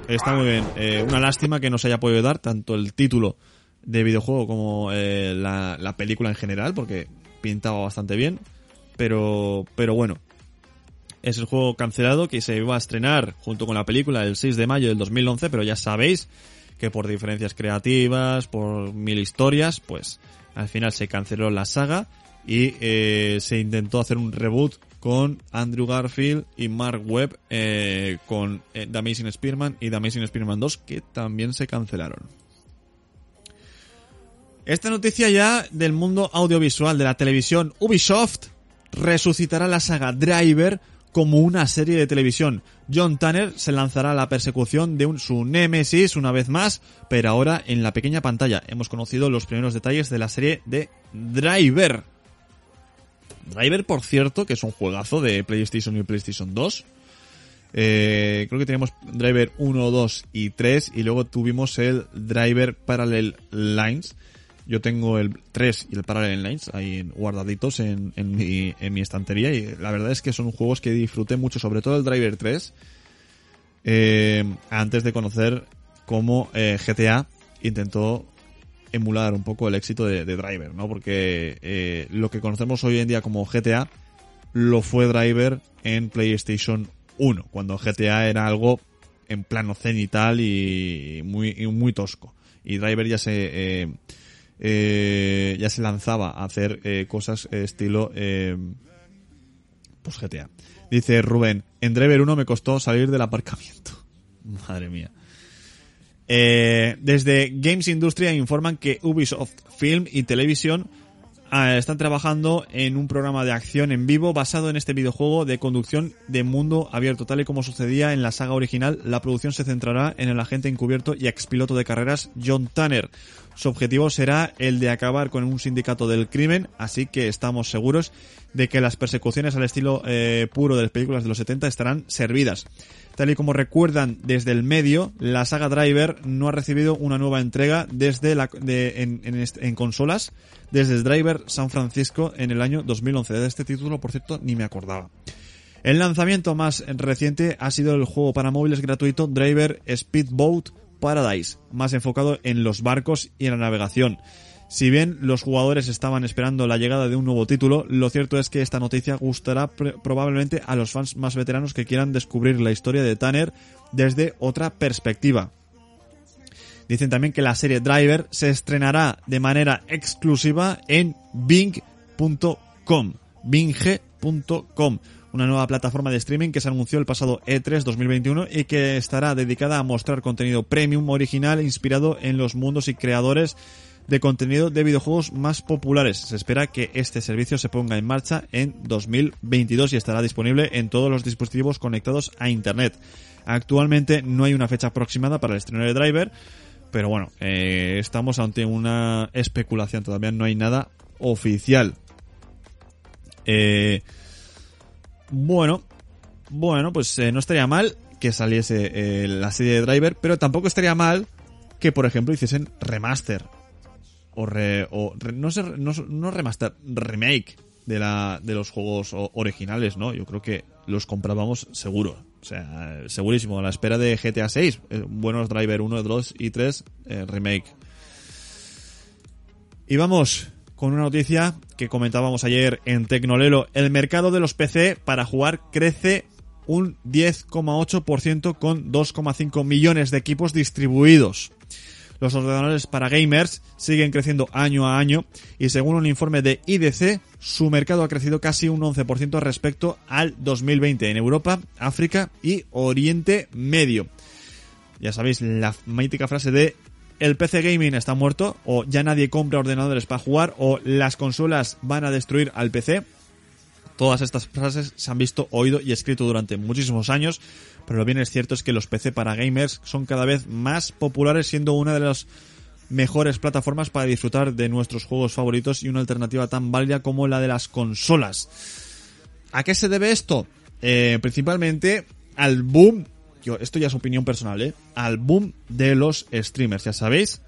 está muy bien. Eh, una lástima que no se haya podido dar tanto el título de videojuego como eh, la, la película en general, porque pintaba bastante bien. Pero, pero bueno. Es el juego cancelado que se iba a estrenar junto con la película el 6 de mayo del 2011, pero ya sabéis que por diferencias creativas, por mil historias, pues al final se canceló la saga y eh, se intentó hacer un reboot con Andrew Garfield y Mark Webb eh, con eh, The Amazing Spearman y The Amazing Spearman 2 que también se cancelaron. Esta noticia ya del mundo audiovisual de la televisión Ubisoft resucitará la saga Driver como una serie de televisión. John Tanner se lanzará a la persecución de un, su némesis una vez más, pero ahora en la pequeña pantalla. Hemos conocido los primeros detalles de la serie de Driver. Driver, por cierto, que es un juegazo de PlayStation y PlayStation 2. Eh, creo que teníamos Driver 1, 2 y 3 y luego tuvimos el Driver Parallel Lines. Yo tengo el 3 y el Parallel Lines ahí guardaditos en, en, mi, en mi estantería y la verdad es que son juegos que disfruté mucho, sobre todo el Driver 3, eh, antes de conocer cómo eh, GTA intentó emular un poco el éxito de, Driver, ¿no? Porque eh, lo que conocemos hoy en día como GTA lo fue Driver en PlayStation 1, cuando GTA era algo en plano cenital y muy, y muy tosco. Y Driver ya se... eh, eh, ya se lanzaba a hacer eh, cosas eh, estilo eh, pues GTA. Dice Rubén, en Driver 1 me costó salir del aparcamiento. Madre mía. Desde Games Industria informan que Ubisoft Film y Televisión ah, están trabajando en un programa de acción en vivo basado en este videojuego de conducción de mundo abierto. Tal y como sucedía en la saga original, la producción se centrará en el agente encubierto y expiloto de carreras John Tanner. Su objetivo será el de acabar con un sindicato del crimen, así que estamos seguros de que las persecuciones al estilo eh, puro de las películas de los 70 estarán servidas. Tal y como recuerdan desde el medio, la saga Driver no ha recibido una nueva entrega desde la, de, en, en, en consolas desde Driver San Francisco en el año 2011. De este título, por cierto, ni me acordaba. El lanzamiento más reciente ha sido el juego para móviles gratuito Driver Speedboat Paradise, más enfocado en los barcos y en la navegación. Si bien los jugadores estaban esperando la llegada de un nuevo título, lo cierto es que esta noticia gustará pr- probablemente a los fans más veteranos que quieran descubrir la historia de Tanner desde otra perspectiva. Dicen también que la serie Driver se estrenará de manera exclusiva en Bing.com. Bing.com. Una nueva plataforma de streaming que se anunció el pasado E E3 2021 y que estará dedicada a mostrar contenido premium original inspirado en los mundos y creadores de contenido de videojuegos más populares. Se espera que este servicio se ponga en marcha en 2022 y estará disponible en todos los dispositivos conectados a Internet. Actualmente no hay una fecha aproximada para el estreno de Driver, pero bueno, eh, estamos ante una especulación, todavía no hay nada oficial. Eh, bueno, bueno, pues eh, no estaría mal que saliese eh, la serie de Driver, pero tampoco estaría mal que, por ejemplo, hiciesen remaster. O, re- o no, no, no remaster, remake de, la, de los juegos originales, ¿no? Yo creo que los comprábamos seguro. O sea, segurísimo. A la espera de GTA 6, eh, buenos Driver 1, 2 y 3, eh, remake. Y vamos con una noticia que comentábamos ayer en Tecnolelo. El mercado de los PC para jugar crece un 10,8% con 2,5 millones de equipos distribuidos. Los ordenadores para gamers siguen creciendo año a año y según un informe de IDC, su mercado ha crecido casi un 11% respecto al 2020 en Europa, África y Oriente Medio. Ya sabéis la mítica frase de el PC gaming está muerto o ya nadie compra ordenadores para jugar o las consolas van a destruir al PC. Todas estas frases se han visto, oído y escrito durante muchísimos años, pero lo bien es cierto es que los PC para gamers son cada vez más populares, siendo una de las mejores plataformas para disfrutar de nuestros juegos favoritos y una alternativa tan válida como la de las consolas. ¿A qué se debe esto? Eh, principalmente al boom, yo, esto ya es opinión personal, ¿eh? al boom de los streamers, ya sabéis,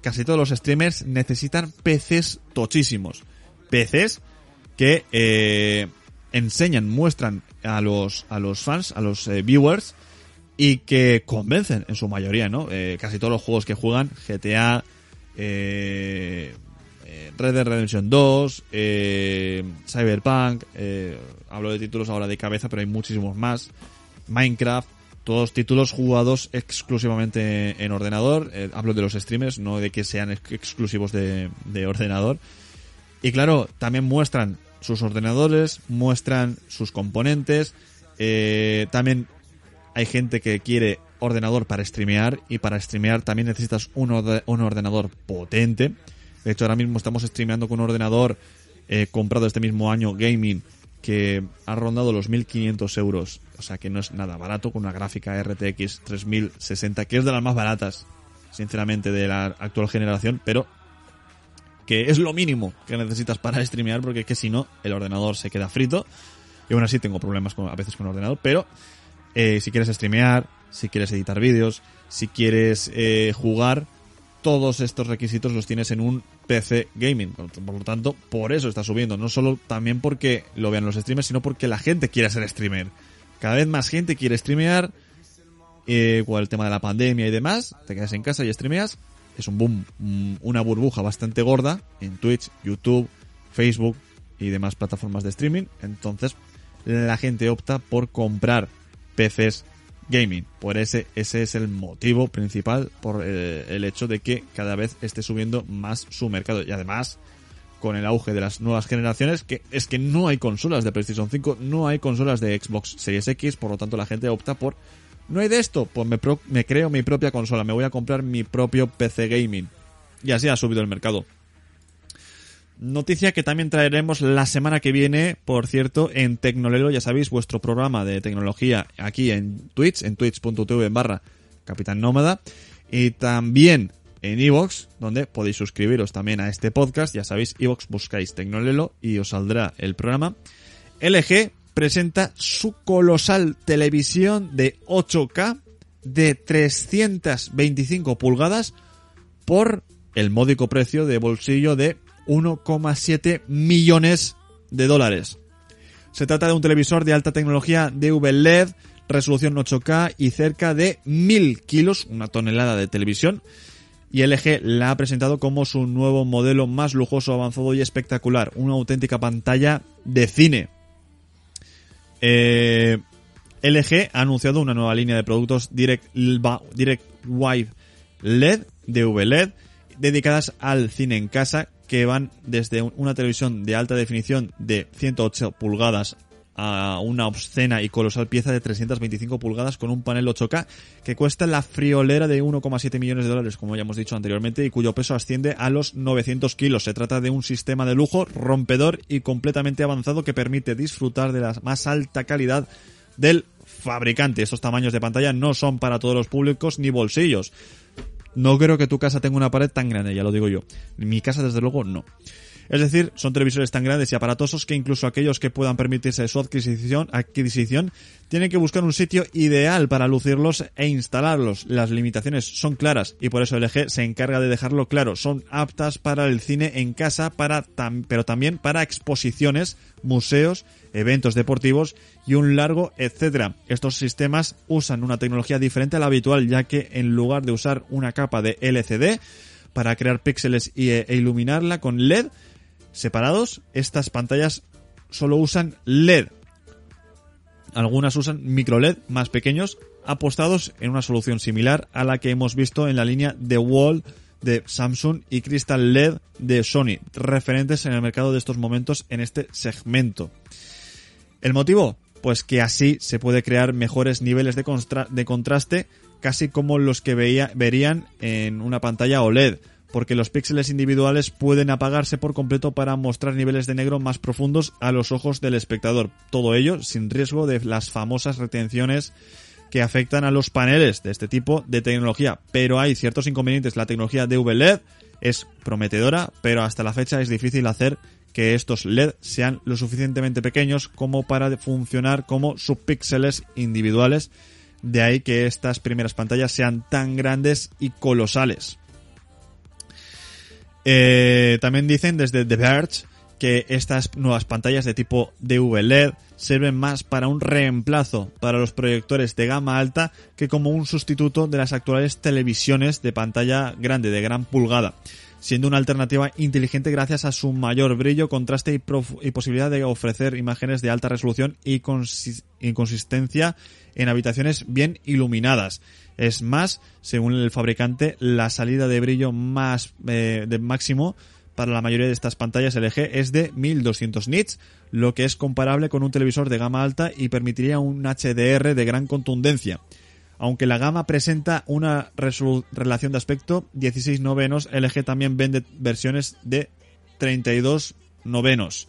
casi todos los streamers necesitan PCs tochísimos. PCs que eh, enseñan, muestran a los, a los fans, a los eh, viewers, y que convencen en su mayoría, ¿no? Eh, casi todos los juegos que juegan, GTA, eh, eh, Red Dead Redemption 2, eh, Cyberpunk, eh, hablo de títulos ahora de cabeza, pero hay muchísimos más, Minecraft, todos títulos jugados exclusivamente en ordenador, eh, hablo de los streamers, no de que sean ex- exclusivos de, de ordenador, y claro, también muestran sus ordenadores, muestran sus componentes, eh, también hay gente que quiere ordenador para streamear y para streamear también necesitas un ordenador potente. De hecho, ahora mismo estamos streameando con un ordenador eh, comprado este mismo año gaming que ha rondado los 1500 euros. O sea que no es nada barato con una gráfica RTX 3060 que es de las más baratas, sinceramente, de la actual generación, pero que es lo mínimo que necesitas para streamear porque es que si no el ordenador se queda frito y aún así tengo problemas a veces con el ordenador pero eh, si quieres streamear si quieres editar vídeos si quieres eh, jugar todos estos requisitos los tienes en un PC gaming. Por, lo tanto por eso está subiendo. No solo también porque lo vean los streamers sino porque la gente quiere ser streamer. Cada vez más gente quiere streamear. Eh, con el tema de la pandemia y demás, te quedas en casa y streameas, es un boom, mm, una burbuja bastante gorda en Twitch, YouTube, Facebook y demás plataformas de streaming. Entonces, la gente opta por comprar PCs gaming. Por ese, ese es el motivo principal por eh, el hecho de que cada vez esté subiendo más su mercado. Y además, con el auge de las nuevas generaciones, que es que no hay consolas de PlayStation 5, no hay consolas de Xbox Series X, por lo tanto la gente opta por no hay de esto, pues me, pro- me creo mi propia consola, me voy a comprar mi propio PC gaming. Y así ha subido el mercado. Noticia que también traeremos la semana que viene, por cierto, en Tecnolelo, ya sabéis, vuestro programa de tecnología aquí en Twitch, en twitch.tv barra Capitán Nómada, y también en Evox, donde podéis suscribiros también a este podcast, ya sabéis, Evox buscáis Tecnolelo y os saldrá el programa. LG presenta su colosal televisión de 8K de 325 pulgadas por el módico precio de bolsillo de 1,7 millones de dólares. Se trata de un televisor de alta tecnología DV LED, resolución 8K y cerca de 1000 kilos, una tonelada de televisión. y LG la ha presentado como su nuevo modelo más lujoso, avanzado y espectacular, una auténtica pantalla de cine. Eh, LG ha anunciado una nueva línea de productos Direct, Direct LED, DV-LED, dedicadas al cine en casa, que van desde una televisión de alta definición de 108 pulgadas a una obscena y colosal pieza de 325 pulgadas con un panel 8K que cuesta la friolera de 1,7 millones de dólares, como ya hemos dicho anteriormente, y cuyo peso asciende a los 900 kilos. Se trata de un sistema de lujo rompedor y completamente avanzado que permite disfrutar de la más alta calidad del fabricante. Estos tamaños de pantalla no son para todos los públicos ni bolsillos. No creo que tu casa tenga una pared tan grande, ya lo digo yo. Mi casa, desde luego, no. Es decir, son televisores tan grandes y aparatosos que incluso aquellos que puedan permitirse su adquisición, adquisición tienen que buscar un sitio ideal para lucirlos e instalarlos. Las limitaciones son claras y por eso LG se encarga de dejarlo claro. Son aptas para el cine en casa, para pero también para exposiciones, museos, eventos deportivos y un largo etcétera. Estos sistemas usan una tecnología diferente a la habitual ya que en lugar de usar una capa de LCD para crear píxeles e iluminarla con LED, separados, estas pantallas solo usan LED. Algunas usan micro LED más pequeños apostados en una solución similar a la que hemos visto en la línea The Wall de Samsung y Crystal LED de Sony, referentes en el mercado de estos momentos en este segmento. ¿El motivo? Pues que así se puede crear mejores niveles de, de contraste, casi como los que veía, verían en una pantalla OLED porque los píxeles individuales pueden apagarse por completo para mostrar niveles de negro más profundos a los ojos del espectador. Todo ello sin riesgo de las famosas retenciones que afectan a los paneles de este tipo de tecnología. Pero hay ciertos inconvenientes. La tecnología de VLED es prometedora, pero hasta la fecha es difícil hacer que estos LED sean lo suficientemente pequeños como para funcionar como subpíxeles individuales. De ahí que estas primeras pantallas sean tan grandes y colosales. Eh, también dicen desde The Verge que estas nuevas pantallas de tipo DV-LED sirven más para un reemplazo para los proyectores de gama alta que como un sustituto de las actuales televisiones de pantalla grande, de gran pulgada, siendo una alternativa inteligente gracias a su mayor brillo, contraste y, posibilidad de ofrecer imágenes de alta resolución y consistencia en habitaciones bien iluminadas. Es más, según el fabricante, la salida de brillo más eh, de máximo para la mayoría de estas pantallas LG es de 1200 nits, lo que es comparable con un televisor de gama alta y permitiría un HDR de gran contundencia. Aunque la gama presenta una relación de aspecto 16 novenos, LG también vende versiones de 32 novenos.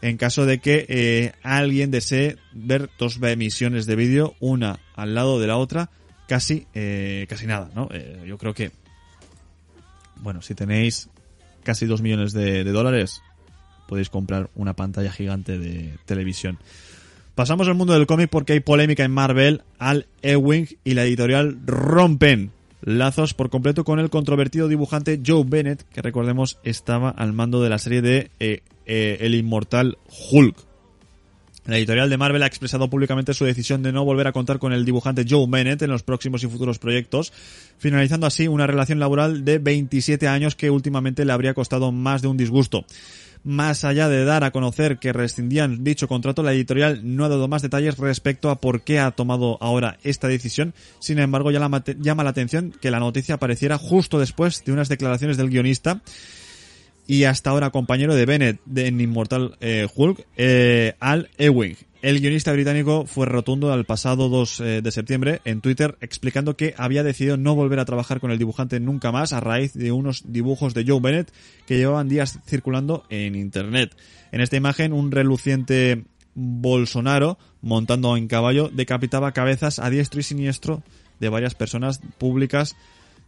En caso de que eh, alguien desee ver dos emisiones de vídeo, una al lado de la otra, casi, eh, casi nada, ¿no? Eh, yo creo que, bueno, si tenéis casi 2 millones de, dólares, podéis comprar una pantalla gigante de televisión. Pasamos al mundo del cómic porque hay polémica en Marvel. Al Ewing y la editorial rompen lazos por completo con el controvertido dibujante Joe Bennett, que recordemos estaba al mando de la serie de eh, El Inmortal Hulk. La editorial de Marvel ha expresado públicamente su decisión de no volver a contar con el dibujante Joe Bennett en los próximos y futuros proyectos, finalizando así una relación laboral de 27 años que últimamente le habría costado más de un disgusto. Más allá de dar a conocer que rescindían dicho contrato, la editorial no ha dado más detalles respecto a por qué ha tomado ahora esta decisión. Sin embargo, llama la atención que la noticia apareciera justo después de unas declaraciones del guionista y hasta ahora compañero de Bennett en Inmortal eh, Hulk, eh, Al Ewing. El guionista británico fue rotundo al pasado 2 eh, de septiembre en Twitter explicando que había decidido no volver a trabajar con el dibujante nunca más a raíz de unos dibujos de Joe Bennett que llevaban días circulando en internet. En esta imagen un reluciente Bolsonaro montando en caballo decapitaba cabezas a diestro y siniestro de varias personas públicas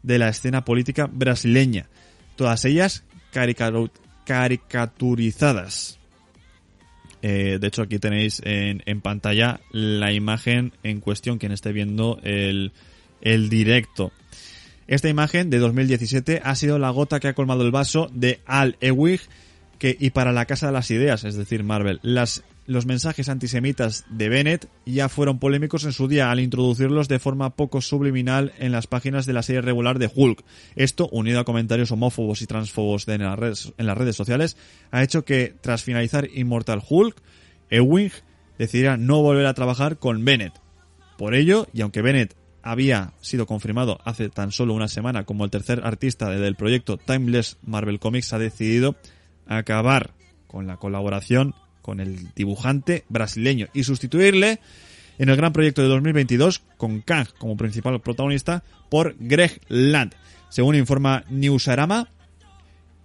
de la escena política brasileña. Todas ellas caricaturizadas. Eh, de hecho, aquí tenéis en, pantalla la imagen en cuestión, quien esté viendo el, el directo. Esta imagen de 2017 ha sido la gota que ha colmado el vaso de Al Ewig que, y para la Casa de las Ideas, es decir, Marvel. Las los mensajes antisemitas de Bennett ya fueron polémicos en su día al introducirlos de forma poco subliminal en las páginas de la serie regular de Hulk. Esto, unido a comentarios homófobos y transfobos de en, las redes, en las redes sociales, ha hecho que, tras finalizar Immortal Hulk, Ewing decidiera no volver a trabajar con Bennett. Por ello, y aunque Bennett había sido confirmado hace tan solo una semana como el tercer artista del proyecto Timeless Marvel Comics, ha decidido acabar con la colaboración con el dibujante brasileño y sustituirle en el gran proyecto de 2022 con Kang como principal protagonista por Greg Land. Según informa Newsarama,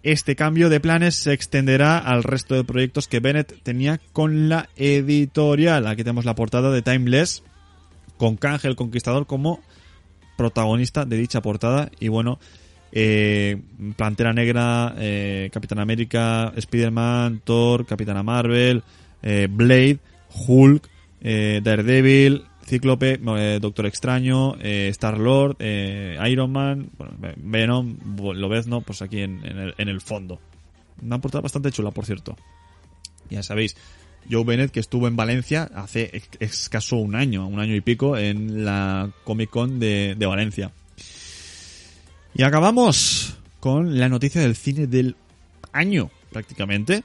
este cambio de planes se extenderá al resto de proyectos que Bennett tenía con la editorial. Aquí tenemos la portada de Timeless con Kang el Conquistador como protagonista de dicha portada y bueno, eh, Plantera Negra, eh, Capitán América, Spider-Man, Thor, Capitana Marvel, eh, Blade, Hulk, eh, Daredevil, Cíclope, Doctor Extraño, Star-Lord, Iron Man, bueno, Venom, lo ves, ¿no? Pues aquí en, el, en el fondo. Una portada bastante chula, por cierto. Ya sabéis, Joe Bennett que estuvo en Valencia hace escaso un año, un año y pico, en la Comic Con de Valencia. Y acabamos con la noticia del cine del año, prácticamente.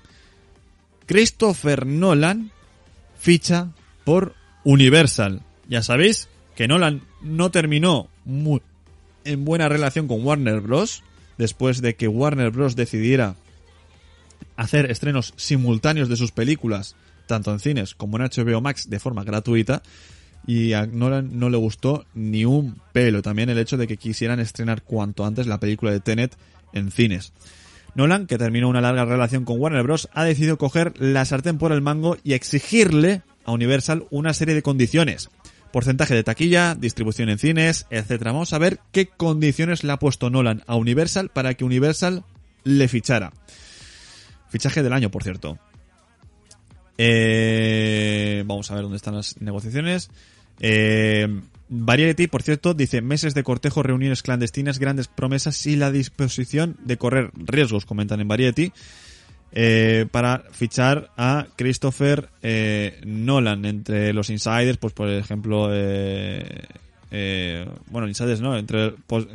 Christopher Nolan ficha por Universal. Ya sabéis que Nolan no terminó muy en buena relación con Warner Bros. después de que Warner Bros. decidiera hacer estrenos simultáneos de sus películas, tanto en cines como en HBO Max, de forma gratuita. Y a Nolan no le gustó ni un pelo también el hecho de que quisieran estrenar cuanto antes la película de Tenet en cines. Nolan, que terminó una larga relación con Warner Bros., ha decidido coger la sartén por el mango y exigirle a Universal una serie de condiciones. Porcentaje de taquilla, distribución en cines, etc. Vamos a ver qué condiciones le ha puesto Nolan a Universal para que Universal le fichara. Fichaje del año, por cierto. Eh, vamos a ver dónde están las negociaciones. Eh, Variety, por cierto, dice meses de cortejo, reuniones clandestinas, grandes promesas y la disposición de correr riesgos, comentan en Variety, eh, para fichar a Christopher eh, Nolan. Entre los insiders, pues por ejemplo, eh, eh, bueno, insiders no, entre, pues,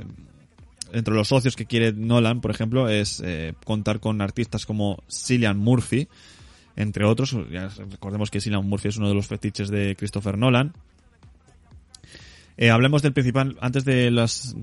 entre los socios que quiere Nolan, por ejemplo, es contar con artistas como Cillian Murphy, entre otros. Ya recordemos que Cillian Murphy es uno de los fetiches de Christopher Nolan. Eh, hablemos del principal, antes de las...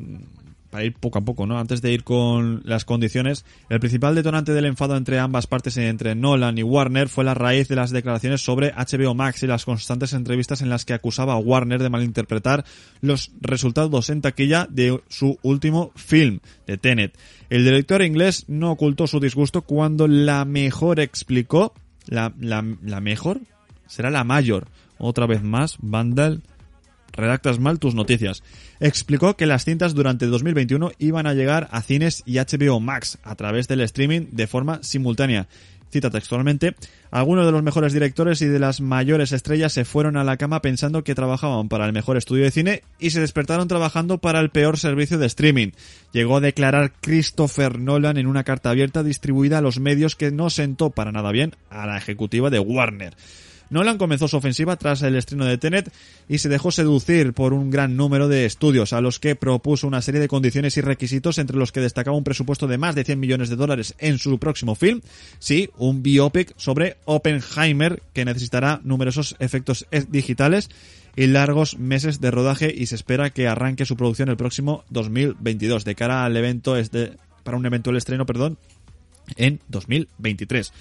Para ir poco a poco, ¿no? Antes de ir con las condiciones, el principal detonante del enfado entre ambas partes, entre Nolan y Warner, fue la raíz de las declaraciones sobre HBO Max y las constantes entrevistas en las que acusaba a Warner de malinterpretar los resultados en taquilla de su último film, de Tenet. El director inglés no ocultó su disgusto cuando la mejor explicó, la, la, mejor, será la mayor, otra vez más, Vandal, redactas mal tus noticias. Explicó que las cintas durante 2021 iban a llegar a cines y HBO Max a través del streaming de forma simultánea. Cita textualmente, algunos de los mejores directores y de las mayores estrellas se fueron a la cama pensando que trabajaban para el mejor estudio de cine y se despertaron trabajando para el peor servicio de streaming. Llegó a declarar Christopher Nolan en una carta abierta distribuida a los medios que no sentó para nada bien a la ejecutiva de Warner. Nolan comenzó su ofensiva tras el estreno de Tenet y se dejó seducir por un gran número de estudios a los que propuso una serie de condiciones y requisitos entre los que destacaba un presupuesto de más de 100 millones de dólares en su próximo film, sí, un biopic sobre Oppenheimer que necesitará numerosos efectos e- digitales y largos meses de rodaje y se espera que arranque su producción el próximo 2022 de cara al evento este, para un eventual estreno, perdón, en 2023.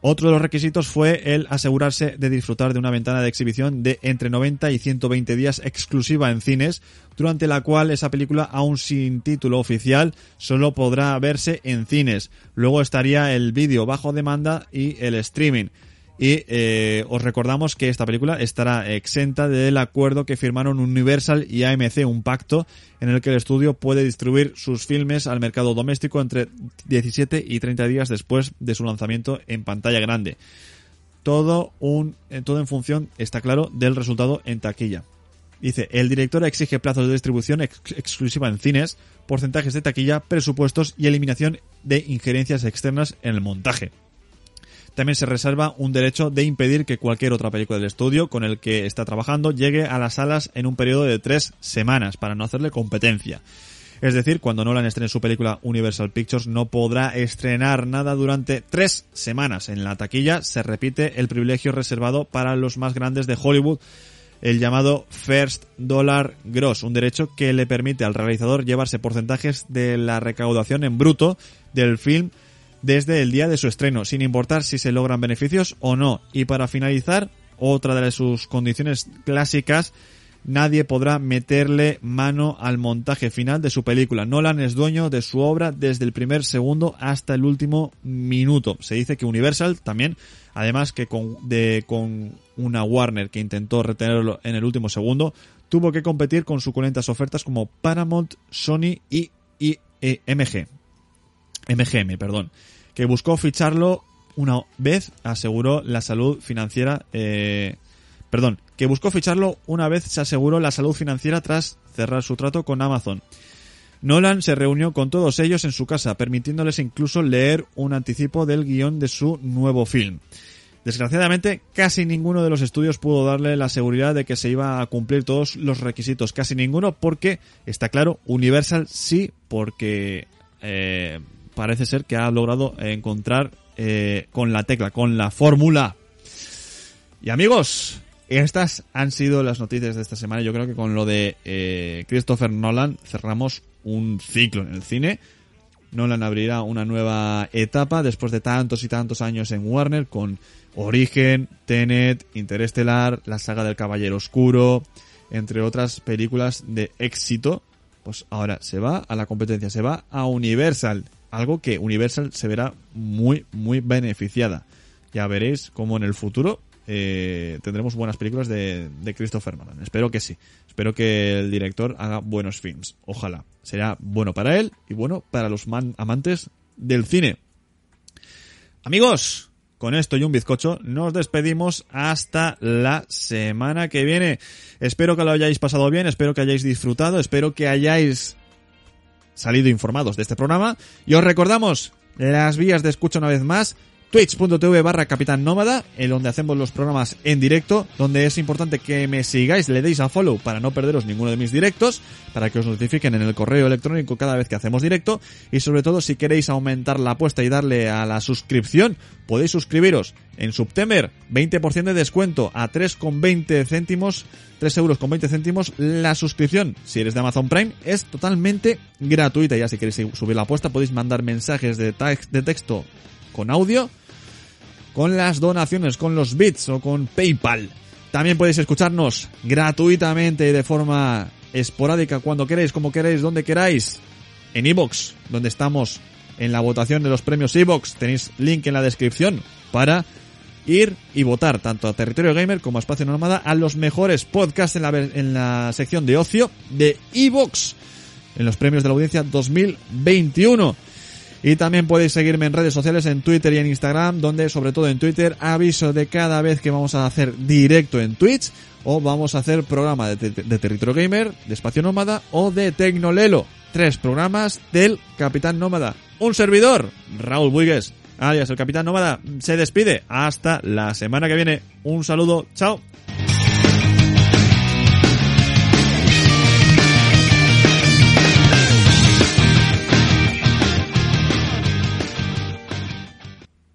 Otro de los requisitos fue el asegurarse de disfrutar de una ventana de exhibición de entre 90 y 120 días exclusiva en cines, durante la cual esa película, aún sin título oficial, solo podrá verse en cines. Luego estaría el vídeo bajo demanda y el streaming. Y eh, os recordamos que esta película estará exenta del acuerdo que firmaron Universal y AMC, un pacto en el que el estudio puede distribuir sus filmes al mercado doméstico entre 17 y 30 días después de su lanzamiento en pantalla grande. Todo, un, eh, todo en función, está claro, del resultado en taquilla. Dice, el director exige plazos de distribución ex exclusiva en cines, porcentajes de taquilla, presupuestos y eliminación de injerencias externas en el montaje. También se reserva un derecho de impedir que cualquier otra película del estudio con el que está trabajando llegue a las salas en un periodo de tres semanas para no hacerle competencia. Es decir, cuando Nolan estrene su película Universal Pictures no podrá estrenar nada durante tres semanas. En la taquilla se repite el privilegio reservado para los más grandes de Hollywood, el llamado First Dollar Gross, un derecho que le permite al realizador llevarse porcentajes de la recaudación en bruto del film desde el día de su estreno, sin importar si se logran beneficios o no. Y para finalizar, otra de sus condiciones clásicas nadie podrá meterle mano al montaje final de su película. Nolan es dueño de su obra desde el primer segundo hasta el último minuto. Se dice que Universal también, además que con, de, con una Warner que intentó retenerlo en el último segundo, tuvo que competir con suculentas ofertas como Paramount, Sony y, y e. MGM, perdón, que buscó ficharlo una vez aseguró la salud financiera eh, perdón, que buscó ficharlo una vez se aseguró la salud financiera tras cerrar su trato con Amazon. Nolan se reunió con todos ellos en su casa, permitiéndoles incluso leer un anticipo del guion de su nuevo film. Desgraciadamente, casi ninguno de los estudios pudo darle la seguridad de que se iba a cumplir todos los requisitos. Casi ninguno porque, está claro, Universal sí, porque eh, parece ser que ha logrado encontrar eh, con la tecla, con la fórmula. Y amigos, estas han sido las noticias de esta semana. Yo creo que con lo de eh, Christopher Nolan cerramos un ciclo en el cine. Nolan abrirá una nueva etapa después de tantos y tantos años en Warner con Origen, Tenet, Interestelar, la saga del Caballero Oscuro, entre otras películas de éxito. Pues ahora se va a la competencia, se va a Universal. Algo que Universal se verá muy, muy beneficiada. Ya veréis cómo en el futuro eh, tendremos buenas películas de, de Christopher Nolan. Espero que sí. Espero que el director haga buenos films. Ojalá. Será bueno para él y bueno para los man- amantes del cine. Amigos, con esto y un bizcocho nos despedimos hasta la semana que viene. Espero que lo hayáis pasado bien, espero que hayáis disfrutado, espero que hayáis salido informados de este programa. Y os recordamos las vías de escucha una vez más. Twitch.tv barra Capitán Nómada, en donde hacemos los programas en directo, donde es importante que me sigáis, le deis a follow para no perderos ninguno de mis directos, para que os notifiquen en el correo electrónico cada vez que hacemos directo, y sobre todo si queréis aumentar la apuesta y darle a la suscripción, podéis suscribiros en September, 20% de descuento a 3,20 céntimos, 3 euros con 20 céntimos la suscripción. Si eres de Amazon Prime, es totalmente gratuita. Ya si queréis subir la apuesta, podéis mandar mensajes de, de texto con audio, con las donaciones, con los bits o con PayPal. También podéis escucharnos gratuitamente y de forma esporádica cuando queréis, como queréis, donde queráis. En iBox, donde estamos en la votación de los premios iBox. Tenéis link en la descripción para ir y votar tanto a Territorio Gamer como a Espacio Nómada a los mejores podcasts en la, en la sección de ocio de iBox en los premios de la audiencia 2021. Y también podéis seguirme en redes sociales, en Twitter y en Instagram, donde sobre todo en Twitter aviso de cada vez que vamos a hacer directo en Twitch o vamos a hacer programa de, te- de Territorio Gamer, de Espacio Nómada o de Tecnolelo. Tres programas del Capitán Nómada. Un servidor, Raúl Buigues, alias el Capitán Nómada, se despide. Hasta la semana que viene. Un saludo, chao.